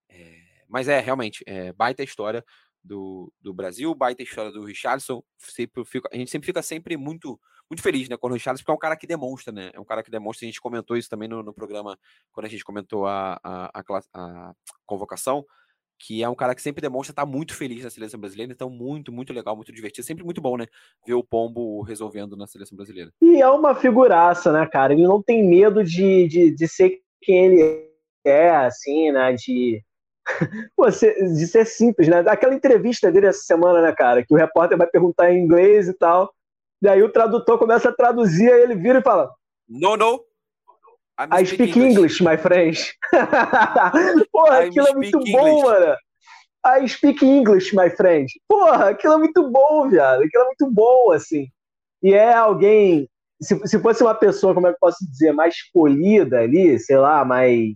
É, mas é realmente é, baita história do, do Brasil, baita história do Richardson. Sempre fica, a gente sempre fica sempre muito muito feliz, né, com o Richarlison, porque é um cara que demonstra, né? É um cara que demonstra, a gente comentou isso também no, no programa, quando a gente comentou a, a, a, a, convocação, que é um cara que sempre demonstra estar muito feliz na seleção brasileira, então muito, muito legal, muito divertido, sempre muito bom, né? Ver o Pombo resolvendo na seleção brasileira. E é uma figuraça, né, cara? Ele não tem medo de, de, de ser quem ele é, assim, né? De, de ser simples, né? Aquela entrevista dele essa semana, né, cara? Que o repórter vai perguntar em inglês e tal. Daí o tradutor começa a traduzir, aí ele vira e fala: No, no. I speak, speak English. English, my friend. Porra, I'm aquilo é muito English. bom, mano. I speak English, my friend. Porra, aquilo é muito bom, viado. Aquilo é muito bom, assim. E é alguém. Se, se fosse uma pessoa, como é que eu posso dizer, mais polida ali, sei lá, mais.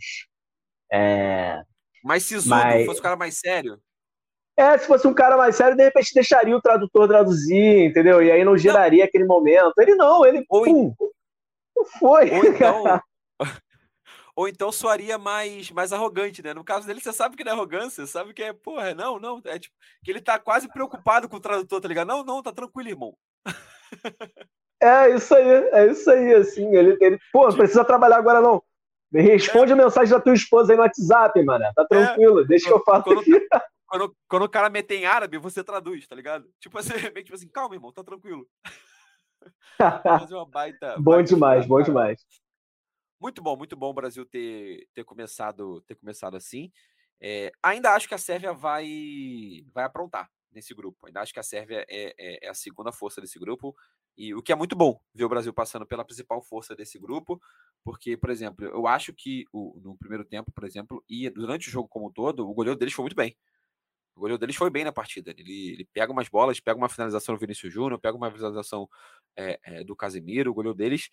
É, mais sisudo, mais... fosse um cara mais sério. É, se fosse um cara mais sério, de repente deixaria o tradutor traduzir, entendeu? E aí não geraria não. aquele momento. Ele não, ele. Ou, pum, não foi. Ou então, ou então soaria mais, mais arrogante, né? No caso dele, você sabe que não é arrogância, você sabe que é, porra, não, não. É tipo, que ele tá quase preocupado com o tradutor, tá ligado? Não, não, tá tranquilo, irmão. É isso aí, é isso aí, assim. Ele, ele pô, não precisa trabalhar agora, não. Responde é. a mensagem da tua esposa aí no WhatsApp, mano. Tá é. tranquilo, é. deixa que eu faço quando, aqui. quando, quando o cara meter em árabe, você traduz, tá ligado? Tipo assim, tipo assim calma, irmão, tá tranquilo. Fazer uma baita. bom baita demais, bom demais. Muito bom, muito bom o Brasil ter, ter, começado, ter começado assim. É, ainda acho que a Sérvia vai, vai aprontar nesse grupo. Ainda acho que a Sérvia é, é, é, a segunda força desse grupo. E o que é muito bom ver o Brasil passando pela principal força desse grupo, porque, por exemplo, eu acho que o, no primeiro tempo, por exemplo, e durante o jogo como um todo, o goleiro deles foi muito bem. O goleiro deles foi bem na partida. Ele, ele pega umas bolas, pega uma finalização do Vinícius Júnior, pega uma finalização é, é, do Casemiro. O goleiro deles,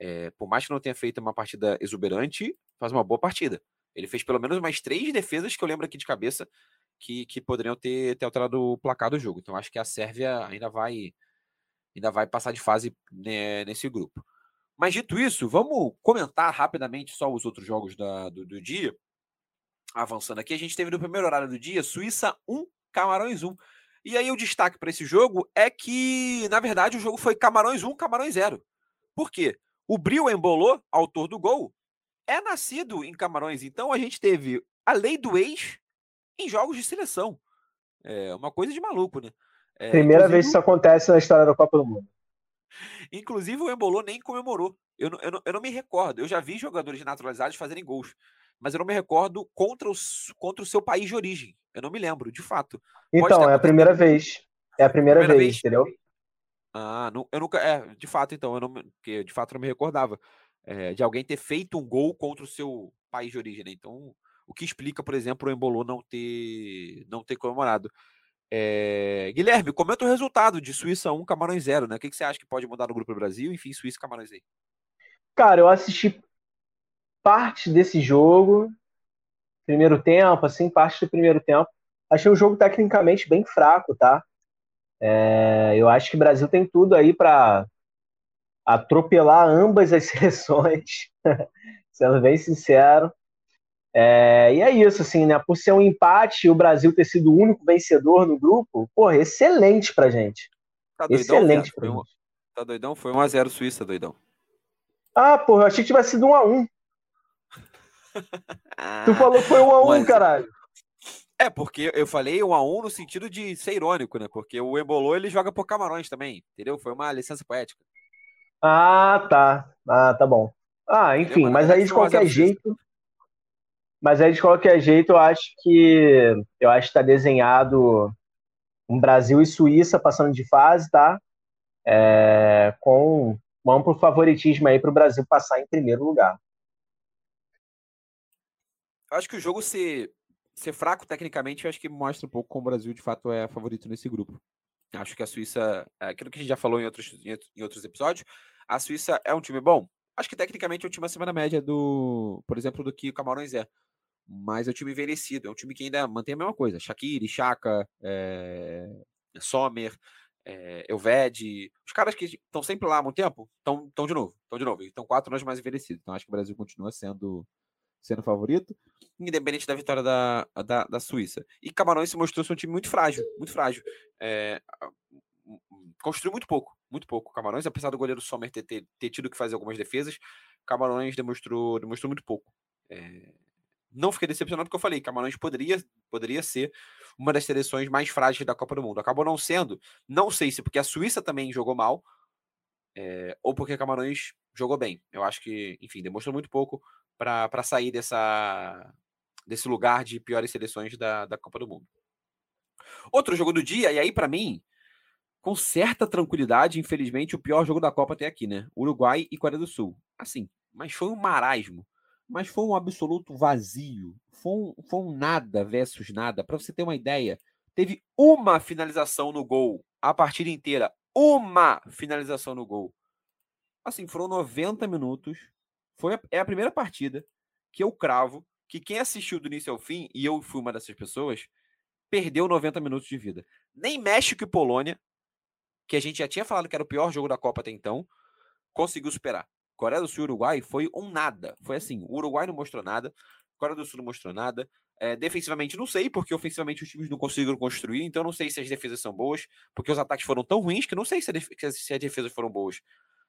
é, por mais que não tenha feito uma partida exuberante, faz uma boa partida. Ele fez pelo menos mais três defesas que eu lembro aqui de cabeça que, que poderiam ter, ter alterado o placar do jogo. Então acho que a Sérvia ainda vai ainda vai passar de fase né, nesse grupo. Mas dito isso, vamos comentar rapidamente só os outros jogos da, do, do dia avançando aqui, a gente teve no primeiro horário do dia Suíça 1, Camarões 1. E aí o destaque para esse jogo é que, na verdade, o jogo foi Camarões 1, Camarões 0. Por quê? O Bril Embolou, autor do gol, é nascido em Camarões. Então a gente teve a lei do ex em jogos de seleção. É uma coisa de maluco, né? É, Primeira vez que isso acontece na história da Copa do Mundo. Inclusive o Embolou nem comemorou. Eu não, eu, não, eu não me recordo. Eu já vi jogadores naturalizados fazerem gols mas eu não me recordo contra, os, contra o seu país de origem. Eu não me lembro, de fato. Então, é a primeira vez. É a primeira, primeira vez, vez, entendeu? Ah, não, eu nunca. É, de fato, então, eu não, porque de fato eu não me recordava é, de alguém ter feito um gol contra o seu país de origem, né? Então, o que explica, por exemplo, o Embolô não ter, não ter comemorado. É, Guilherme, comenta o resultado de Suíça 1, Camarões 0, né? O que, você acha que pode mudar no grupo Brasil? Enfim, Suíça e Camarões aí. Cara, eu assisti parte desse jogo, primeiro tempo, assim, parte do primeiro tempo. achei um jogo tecnicamente bem fraco, tá? É, eu acho que o Brasil tem tudo aí para atropelar ambas as seleções, sendo bem sincero. É, e é isso, assim, né? Por ser um empate, o Brasil ter sido o único vencedor no grupo, porra, excelente pra gente. Tá doidão, excelente pra gente. Tá doidão? Foi 1x0 Suíça, doidão. Ah, porra, eu achei que tivesse sido 1x1. tu falou que foi 1x1, caralho. É, porque eu falei 1x1 no sentido de ser irônico, né? Porque o Embolô ele joga por Camarões também, entendeu? Foi uma licença poética. Ah, tá. Ah, tá bom. Ah, enfim, mas aí de qualquer jeito. Mas aí de qualquer jeito, eu acho que eu acho que tá desenhado um Brasil e Suíça passando de fase, tá? É, com um amplo favoritismo aí para o Brasil passar em primeiro lugar. Eu acho que o jogo ser, ser fraco tecnicamente, eu acho que mostra um pouco como o Brasil de fato é favorito nesse grupo. Acho que a Suíça, é aquilo que a gente já falou em outros, em outros episódios, a Suíça é um time bom. Acho que tecnicamente é um time acima da média do, por exemplo, do que o Camarões é. Mas é um time envelhecido, é um time que ainda mantém a mesma coisa. Shaqiri, Chaka, é... Sommer, é... Elved, os caras que estão sempre lá há muito tempo, estão de novo, estão de novo. Estão quatro anos mais envelhecidos. Então acho que o Brasil continua sendo sendo favorito, independente da vitória da, da, da Suíça. E Camarões se mostrou ser um time muito frágil, muito frágil. É, construiu muito pouco, muito pouco. Camarões, apesar do goleiro Sommer ter, ter, ter, tido que fazer algumas defesas, Camarões demonstrou, demonstrou muito pouco. É, não fiquei decepcionado porque eu falei, Camarões poderia, poderia ser uma das seleções mais frágeis da Copa do Mundo. Acabou não sendo, não sei se porque a Suíça também jogou mal, é, ou porque Camarões jogou bem. Eu acho que, enfim, demonstrou muito pouco para sair dessa, desse lugar de piores seleções da, da Copa do Mundo. Outro jogo do dia, e aí para mim, com certa tranquilidade, infelizmente, o pior jogo da Copa até aqui, né? Uruguai e Coreia do Sul. Assim, mas foi um marasmo. Mas foi um absoluto vazio. Foi um, foi um nada versus nada. Para você ter uma ideia, teve uma finalização no gol a partida inteira. Uma finalização no gol. Assim, foram 90 minutos foi a, é a primeira partida que eu cravo que quem assistiu do início ao fim, e eu fui uma dessas pessoas, perdeu 90 minutos de vida. Nem México e Polônia, que a gente já tinha falado que era o pior jogo da Copa até então, conseguiu superar. Coreia do Sul e Uruguai foi um nada. Foi assim, o Uruguai não mostrou nada, Coreia do Sul não mostrou nada. É, defensivamente, não sei, porque ofensivamente os times não conseguiram construir, então não sei se as defesas são boas, porque os ataques foram tão ruins que não sei se, a se as defesas foram boas.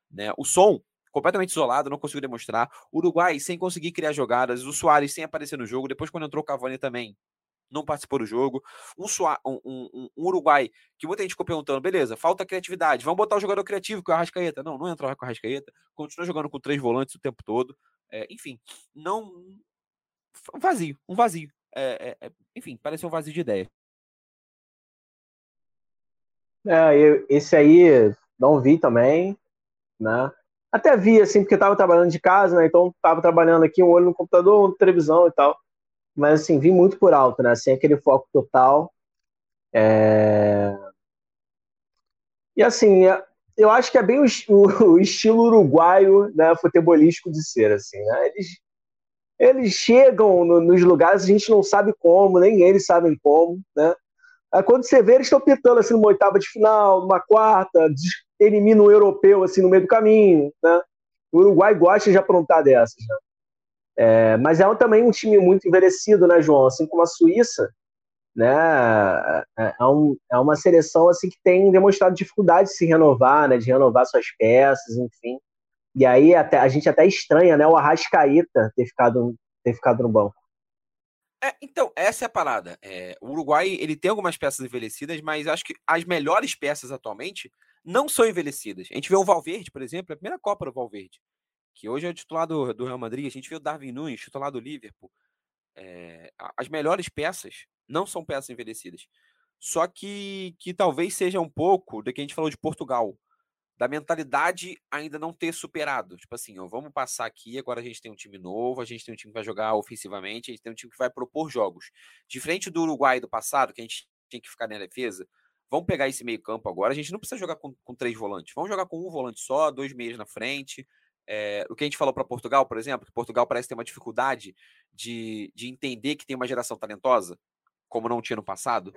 Né? O som completamente isolado, não conseguiu demonstrar. O Uruguai sem conseguir criar jogadas, o Soares sem aparecer no jogo, depois quando entrou o Cavani também não participou do jogo. Um, um, um, um, Uruguai que muita gente ficou perguntando, beleza, falta criatividade, vamos botar o jogador criativo que é o Arrascaeta. Não, não entrou com o Arrascaeta, continua jogando com três volantes o tempo todo. É, enfim, não. Um vazio, um vazio. É, é, enfim, parece um vazio de ideia. É, esse aí não vi também, né? Até vi, assim, porque estava trabalhando de casa, né? Então estava trabalhando aqui, um olho no computador, televisão e tal. Mas, assim, vi muito por alto, né? Sem aquele foco total. É... E, assim, é, eu acho que é bem o, o, estilo uruguaio, né, futebolístico de ser, assim, né? Eles, eles chegam no, nos lugares, a gente não sabe como, nem eles sabem como, né? Quando você vê, eles estão pitando, assim, numa oitava de final, numa quarta, elimina um europeu assim no meio do caminho, né? O Uruguai gosta de aprontar dessas, né? É, mas é também um time muito envelhecido, né, João? Assim como a Suíça, né? É, é, um, é uma seleção assim que tem demonstrado dificuldade de se renovar, né? De renovar suas peças, enfim. E aí até, a gente até estranha, né? O Arrascaeta ter ficado, ter ficado no banco. É, então, essa é a parada. É, o Uruguai ele tem algumas peças envelhecidas, mas acho que as melhores peças atualmente não são envelhecidas. A gente vê o Valverde, por exemplo, a primeira Copa do Valverde, que hoje é o titular do, do Real Madrid. A gente vê o Darwin Nunes, titular do Liverpool. É, as melhores peças não são peças envelhecidas. Só que, que talvez seja um pouco do que a gente falou de Portugal, da mentalidade ainda não ter superado. Tipo assim, ó, vamos passar aqui, agora a gente tem um time novo, a gente tem um time que vai jogar ofensivamente, a gente tem um time que vai propor jogos. Diferente do Uruguai do passado, que a gente tinha que ficar na defesa, Vamos pegar esse meio campo agora. A gente não precisa jogar com, com três volantes. Vamos jogar com um volante só, dois meias na frente. É, o que a gente falou para Portugal, por exemplo, que Portugal parece ter uma dificuldade de, de entender que tem uma geração talentosa. como não tinha no passado,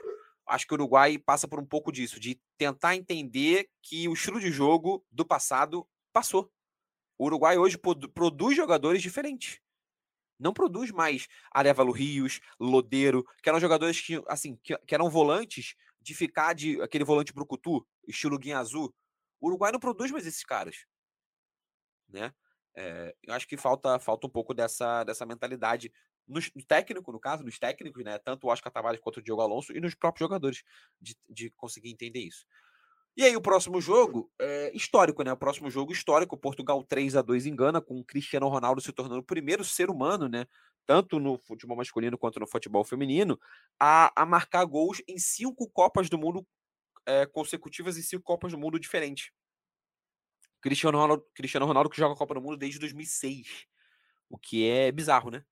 acho que o Uruguai passa por um pouco disso, de tentar entender que o estilo de jogo do passado passou. O Uruguai hoje produz jogadores diferentes. Não produz mais Arevalo Rios, Lodeiro, que eram jogadores que, assim, que, que eram volantes de ficar de aquele volante brucutu, estilo Guinha Azul. O Uruguai não produz mais esses caras. Né? É, eu acho que falta, falta um pouco dessa, dessa mentalidade no, no, técnico, no caso, nos técnicos, né? Tanto o Oscar Tavares quanto o Diogo Alonso e nos próprios jogadores, de, de conseguir entender isso. E aí, o próximo jogo é histórico, né? O próximo jogo histórico, Portugal 3 a 2 em Gana, com o Cristiano Ronaldo se tornando o primeiro ser humano, né? Tanto no futebol masculino quanto no futebol feminino, a, a marcar gols em cinco Copas do Mundo é, consecutivas e cinco Copas do Mundo diferentes. Cristiano Ronaldo, Cristiano Ronaldo que joga a Copa do Mundo desde 2006, o que é bizarro, né?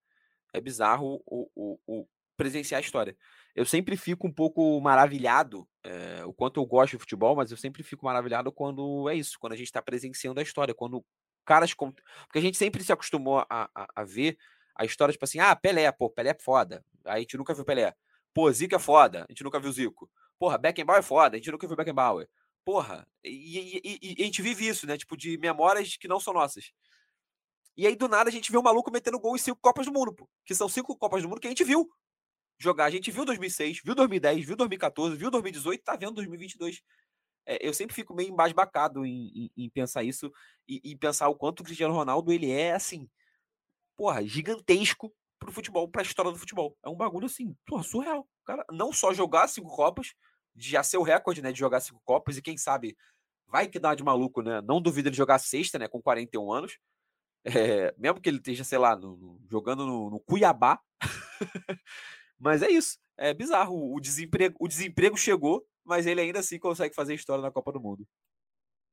É bizarro o, o, o presenciar a história. Eu sempre fico um pouco maravilhado, é, o quanto eu gosto de futebol, mas eu sempre fico maravilhado quando é isso, quando a gente está presenciando a história, quando caras. Porque a gente sempre se acostumou a, a, a, ver a história, tipo assim, ah, Pelé, pô, Pelé é foda. Aí a gente nunca viu Pelé. Pô, Zico é foda, a gente nunca viu Zico. Porra, Beckenbauer é foda, a gente nunca viu Beckenbauer. Porra, e, e, e, a gente vive isso, né? Tipo, de memórias que não são nossas. E aí, do nada, a gente vê um maluco metendo gol em cinco Copas do Mundo, pô. Que são cinco Copas do Mundo que a gente viu jogar. A gente viu 2006, viu 2010, viu 2014, viu 2018, tá vendo 2022. É, eu sempre fico meio embasbacado em, em, em pensar isso e, e, pensar o quanto o Cristiano Ronaldo ele é, assim, porra, gigantesco pro futebol, pra história do futebol. É um bagulho, assim, porra, surreal. cara não só jogar cinco Copas, de já ser o recorde, né, de jogar cinco Copas, e quem sabe vai que dá de maluco, né? Não duvido ele jogar sexta, né, com 41 anos. É, mesmo que ele esteja, sei lá, no, no, jogando no, no Cuiabá. Mas é isso. É bizarro. O desemprego, o desemprego chegou, mas ele ainda assim consegue fazer história na Copa do Mundo.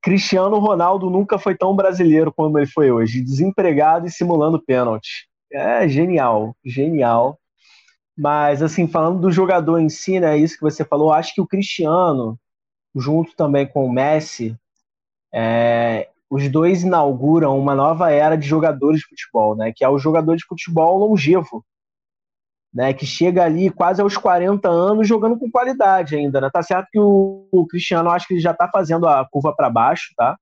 Cristiano Ronaldo nunca foi tão brasileiro como ele foi hoje, desempregado e simulando pênalti. É genial, genial. Mas, assim, falando do jogador em si, né, isso que você falou, acho que o Cristiano, junto também com o Messi, é, os dois inauguram uma nova era de jogadores de futebol, né, que é o jogador de futebol longevo né, que chega ali quase aos 40 anos jogando com qualidade ainda. Né? Tá certo que o, o Cristiano acho que ele já está fazendo a curva para baixo, tá?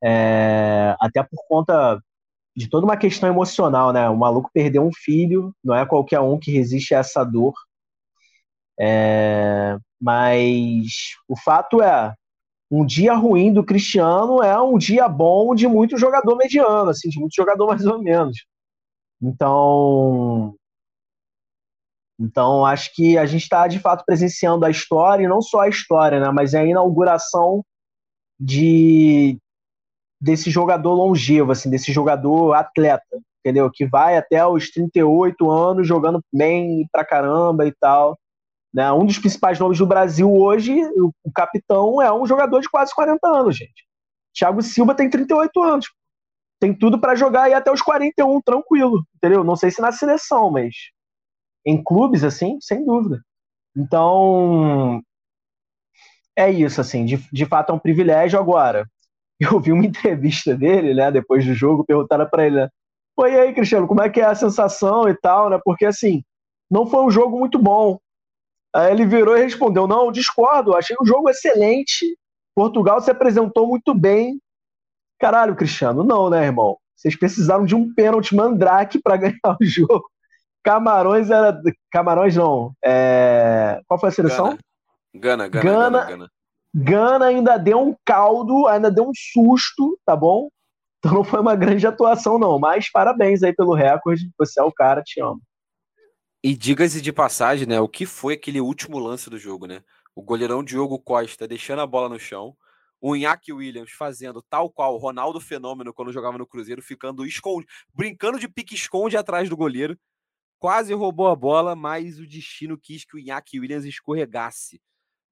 É, até por conta de toda uma questão emocional, né? O maluco perdeu um filho, não é qualquer um que resiste a essa dor. É, mas o fato é, um dia ruim do Cristiano é um dia bom de muito jogador mediano, assim, de muito jogador mais ou menos. Então, então, acho que a gente está, de fato, presenciando a história, e não só a história, né, mas é a inauguração de desse jogador longevo, assim, desse jogador atleta, entendeu? Que vai até os 38 anos jogando bem pra caramba e tal. Né? Um dos principais nomes do Brasil hoje, o, capitão, é um jogador de quase 40 anos, gente. Thiago Silva tem 38 anos. Tem tudo para jogar aí até os 41, tranquilo, entendeu? Não sei se na seleção, mas em clubes, assim, sem dúvida. Então, é isso, assim, de, de fato é um privilégio. Agora, eu vi uma entrevista dele, né, depois do jogo, perguntaram para ele, né, Pô, e aí, Cristiano, como é que é a sensação e tal, né, porque, assim, não foi um jogo muito bom. Aí ele virou e respondeu, não, discordo, achei um jogo excelente, Portugal se apresentou muito bem. Caralho, Cristiano, não, né, irmão? Vocês precisaram de um pênalti mandrake para ganhar o jogo. Camarões era. Camarões não. É... Qual foi a seleção? Gana. Gana, Gana, Gana, Gana. Gana ainda deu um caldo, ainda deu um susto, tá bom? Então não foi uma grande atuação, não. Mas parabéns aí pelo recorde. Você é o cara, te amo. E diga-se de passagem, né? O que foi aquele último lance do jogo, né? O goleirão Diogo Costa deixando a bola no chão. O Iñaki Williams fazendo tal qual o Ronaldo Fenômeno quando jogava no Cruzeiro, ficando esconde, brincando de pique-esconde atrás do goleiro quase roubou a bola, mas o destino quis que o Iñaki Williams escorregasse.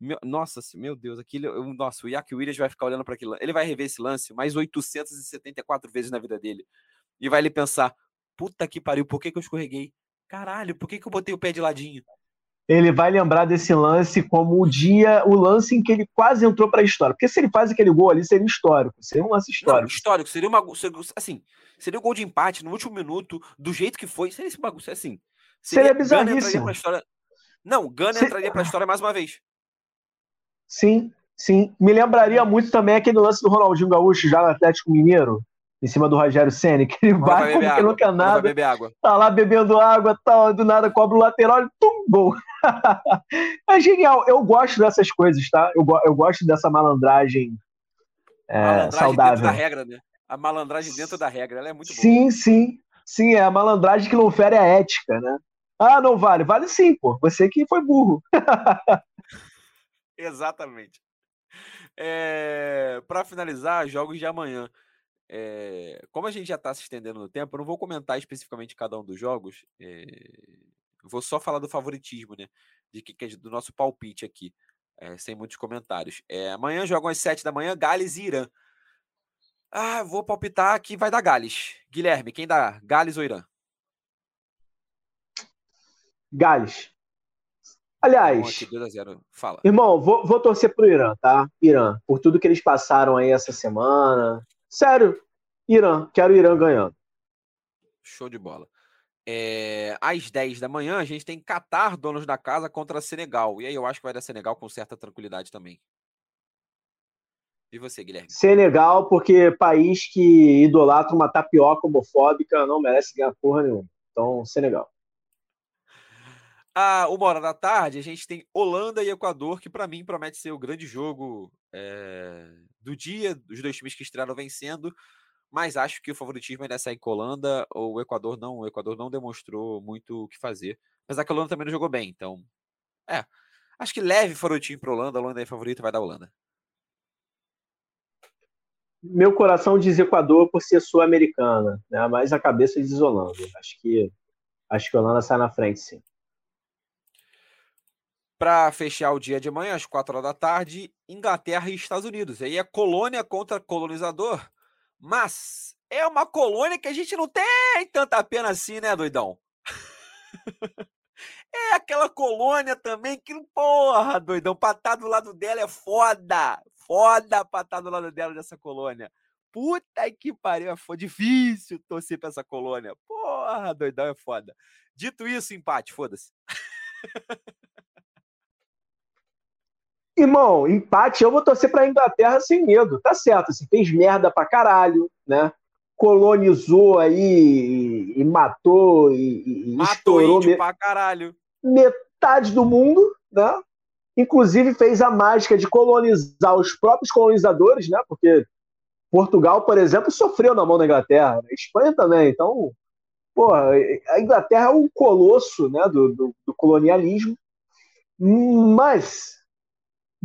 Meu, nossa, meu Deus, aquele, nossa, o Iñaki Williams vai ficar olhando para aquilo. Ele vai rever esse lance mais 874 vezes na vida dele. E vai ele pensar: puta que pariu, por que, que eu escorreguei? Caralho, por que, que eu botei o pé de ladinho? Ele vai lembrar desse lance como o dia, o lance em que ele quase entrou para a história. Porque se ele faz aquele gol ali, seria histórico. Seria um lance histórico. Não, histórico, seria uma. Seria, assim, Seria o gol de empate no último minuto, do jeito que foi. Seria esse bagulho, assim. Seria, seria bizarríssimo. Não, Gana Cê... entraria para a história mais uma vez. Sim, sim. Me lembraria muito também aquele lance do Ronaldinho Gaúcho já no Atlético Mineiro, em cima do Rogério Senna, que ele vai, vai como água. que não quer nada. Tá lá bebendo água, tá, do nada cobra o lateral e tum, gol. é genial. Eu gosto dessas coisas, tá? Eu, eu gosto dessa malandragem, é, malandragem saudável. Dentro da regra, né? A malandragem dentro da regra, ela é muito boa. Sim, sim. Sim, é a malandragem que não fere a ética, né? Ah, não vale. Vale sim, pô. Você que foi burro. Exatamente. É, para finalizar, jogos de amanhã. É, como a gente já está se estendendo no tempo, eu não vou comentar especificamente cada um dos jogos. É, vou só falar do favoritismo, né? De que, que é do nosso palpite aqui, sem muitos comentários. Amanhã jogam às 7 da manhã, Gales e Irã. Ah, vou palpitar que vai dar Gales. Guilherme, quem dá? Gales ou Irã? Gales. Aliás, aqui, 2 a 0. Fala. irmão, vou, vou torcer pro Irã, tá? Irã, por tudo que eles passaram aí essa semana. Sério, Irã, quero o Irã ganhando. Show de bola. É, às 10 da manhã, a gente tem Qatar, donos da casa, contra Senegal. E aí eu acho que vai dar Senegal com certa tranquilidade também. E você, Guilherme? Senegal, porque país que idolatra uma tapioca homofóbica não merece ganhar porra nenhuma. Então, Senegal. À uma hora da tarde, a gente tem Holanda e Equador, que para mim promete ser o grande jogo é, do dia, dos dois times que estrearam vencendo, mas acho que o favoritismo ainda sai com a Holanda, o Equador não, o Equador não demonstrou muito o que fazer, apesar que a Holanda também não jogou bem, então, é, acho que leve favoritismo para a Holanda, a Holanda é favorita, vai dar a Holanda meu coração diz Equador por ser sul-americana, né? mas a cabeça diz Holanda. Acho que acho que a Holanda sai na frente, sim. Para fechar o dia de manhã, às quatro horas da tarde, Inglaterra e Estados Unidos. Aí é colônia contra colonizador, mas é uma colônia que a gente não tem tanta pena assim, né, doidão? É aquela colônia também que, porra, doidão, pra estar do lado dela é foda. Foda pra estar do lado dela dessa colônia. Puta que pariu, foi difícil torcer pra essa colônia. Porra, doidão, é foda. Dito isso, empate, foda-se. Irmão, empate, eu vou torcer pra Inglaterra sem medo. Tá certo, assim, fez merda pra caralho, né? Colonizou aí e, e matou e, e matou. Índio me... pra caralho metade do mundo, né? Inclusive fez a mágica de colonizar os próprios colonizadores, né? Porque Portugal, por exemplo, sofreu na mão da Inglaterra, né? Espanha também. Então, porra, a Inglaterra é um colosso, né? Do, do, do colonialismo. Mas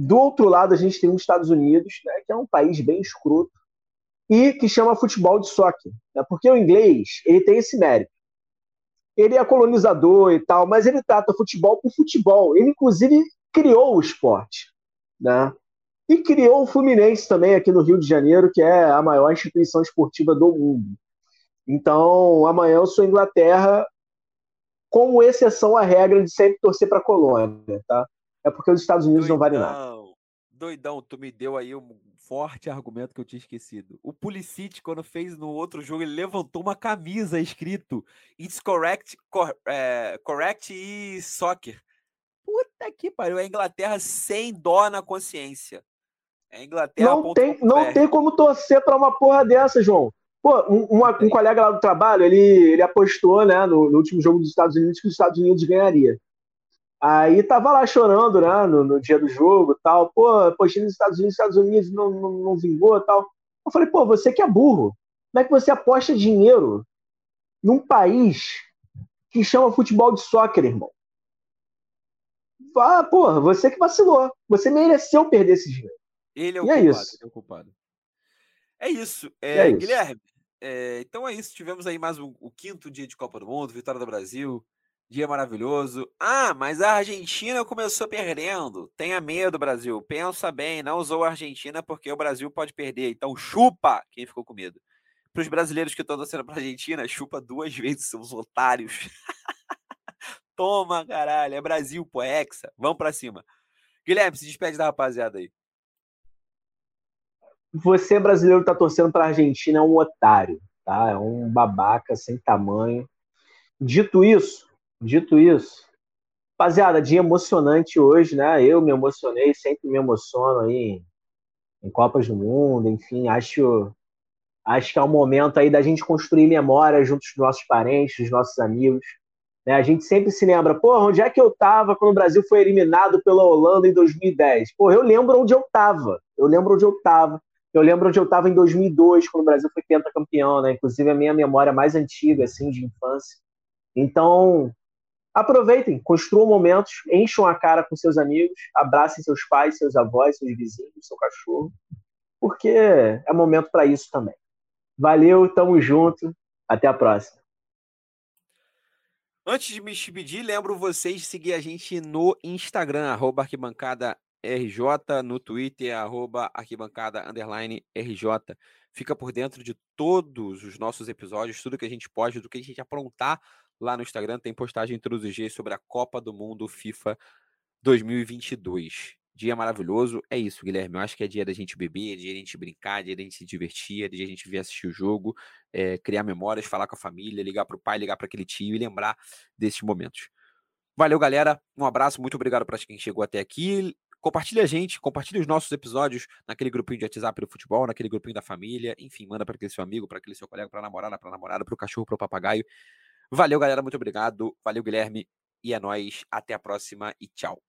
do outro lado a gente tem os Estados Unidos, né? Que é um país bem escroto e que chama futebol de soccer, né? Porque o inglês ele tem esse mérito ele é colonizador e tal, mas ele trata futebol por futebol. Ele, inclusive, criou o esporte. Né? E criou o Fluminense também aqui no Rio de Janeiro, que é a maior instituição esportiva do mundo. Então, amanhã eu sou Inglaterra, com exceção à regra de sempre torcer para a colônia, tá? É porque os Estados Unidos doidão, não valem nada. Doidão, tu me deu aí um forte argumento que eu tinha esquecido. O Pulisic, quando fez no outro jogo, ele levantou uma camisa escrito It's correct, cor, é, correct e soccer. Puta que pariu, é a Inglaterra sem dó na consciência. É a Inglaterra. Não tem, não tem como torcer para uma porra dessa, João. Pô, um, uma, um colega lá do trabalho, ele, ele apostou, né, no, no último jogo dos Estados Unidos que os Estados Unidos ganharia. Aí tava lá chorando, né, no, no dia do jogo tal. Pô, poxa, nos Estados Unidos, Estados Unidos não, não, não vingou tal. Eu falei, pô, você que é burro. Como é que você aposta dinheiro num país que chama futebol de soccer, irmão? Ah, porra, você que vacilou. Você mereceu perder esse dinheiro. Ele é o, e culpado, é isso. é o culpado. É isso. É, é isso. Guilherme, é, então é isso. Tivemos aí mais o, o quinto dia de Copa do Mundo, vitória do Brasil. Dia maravilhoso. Ah, mas a Argentina começou perdendo. Tenha medo, Brasil. Pensa bem, não usou a Argentina porque o Brasil pode perder. Então chupa quem ficou com medo. Para os brasileiros que estão torcendo para a Argentina, chupa duas vezes, seus otários. Toma, caralho. É Brasil, pô, é hexa. Vamos para cima. Guilherme, se despede da rapaziada aí. Você, brasileiro, que tá torcendo para a Argentina, é um otário, tá? É um babaca sem tamanho. Dito isso, Dito isso, Rapaziada, dia emocionante hoje, né? Eu me emocionei, sempre me emociono aí em Copas do Mundo, enfim, acho acho que é o momento aí da gente construir memória junto dos nossos parentes, dos nossos amigos. Né? A gente sempre se lembra, porra, onde é que eu tava quando o Brasil foi eliminado pela Holanda em 2010? Porra, eu lembro onde eu tava. Eu lembro onde eu tava. Eu lembro onde eu estava em 2002, quando o Brasil foi pentacampeão, né? Inclusive a minha memória mais antiga, assim, de infância. Então, aproveitem, construam momentos, encham a cara com seus amigos, abracem seus pais, seus avós, seus vizinhos, seu cachorro, porque é momento para isso também. Valeu, tamo junto, até a próxima. Antes de me despedir, lembro vocês de seguir a gente no Instagram, arroba arquibancada RJ, no Twitter, arroba arquibancada RJ. Fica por dentro de todos os nossos episódios, tudo que a gente pode, do que a gente aprontar lá no Instagram. Tem postagem todos os dias sobre a Copa do Mundo FIFA 2022. Dia maravilhoso. É isso, Guilherme. Eu acho que é dia da gente beber, é dia da gente brincar, é dia da gente se divertir, é dia da gente vir assistir o jogo, é, criar memórias, falar com a família, ligar para o pai, ligar para aquele tio e lembrar desses momentos. Valeu, galera. Um abraço, muito obrigado para quem chegou até aqui. Compartilha a gente, compartilha os nossos episódios naquele grupinho de WhatsApp do futebol, naquele grupinho da família, enfim, manda para aquele seu amigo, para aquele seu colega, para namorada, para namorada, para o cachorro, para o papagaio. Valeu, galera, muito obrigado. Valeu, Guilherme. E é nóis. Até a próxima e tchau.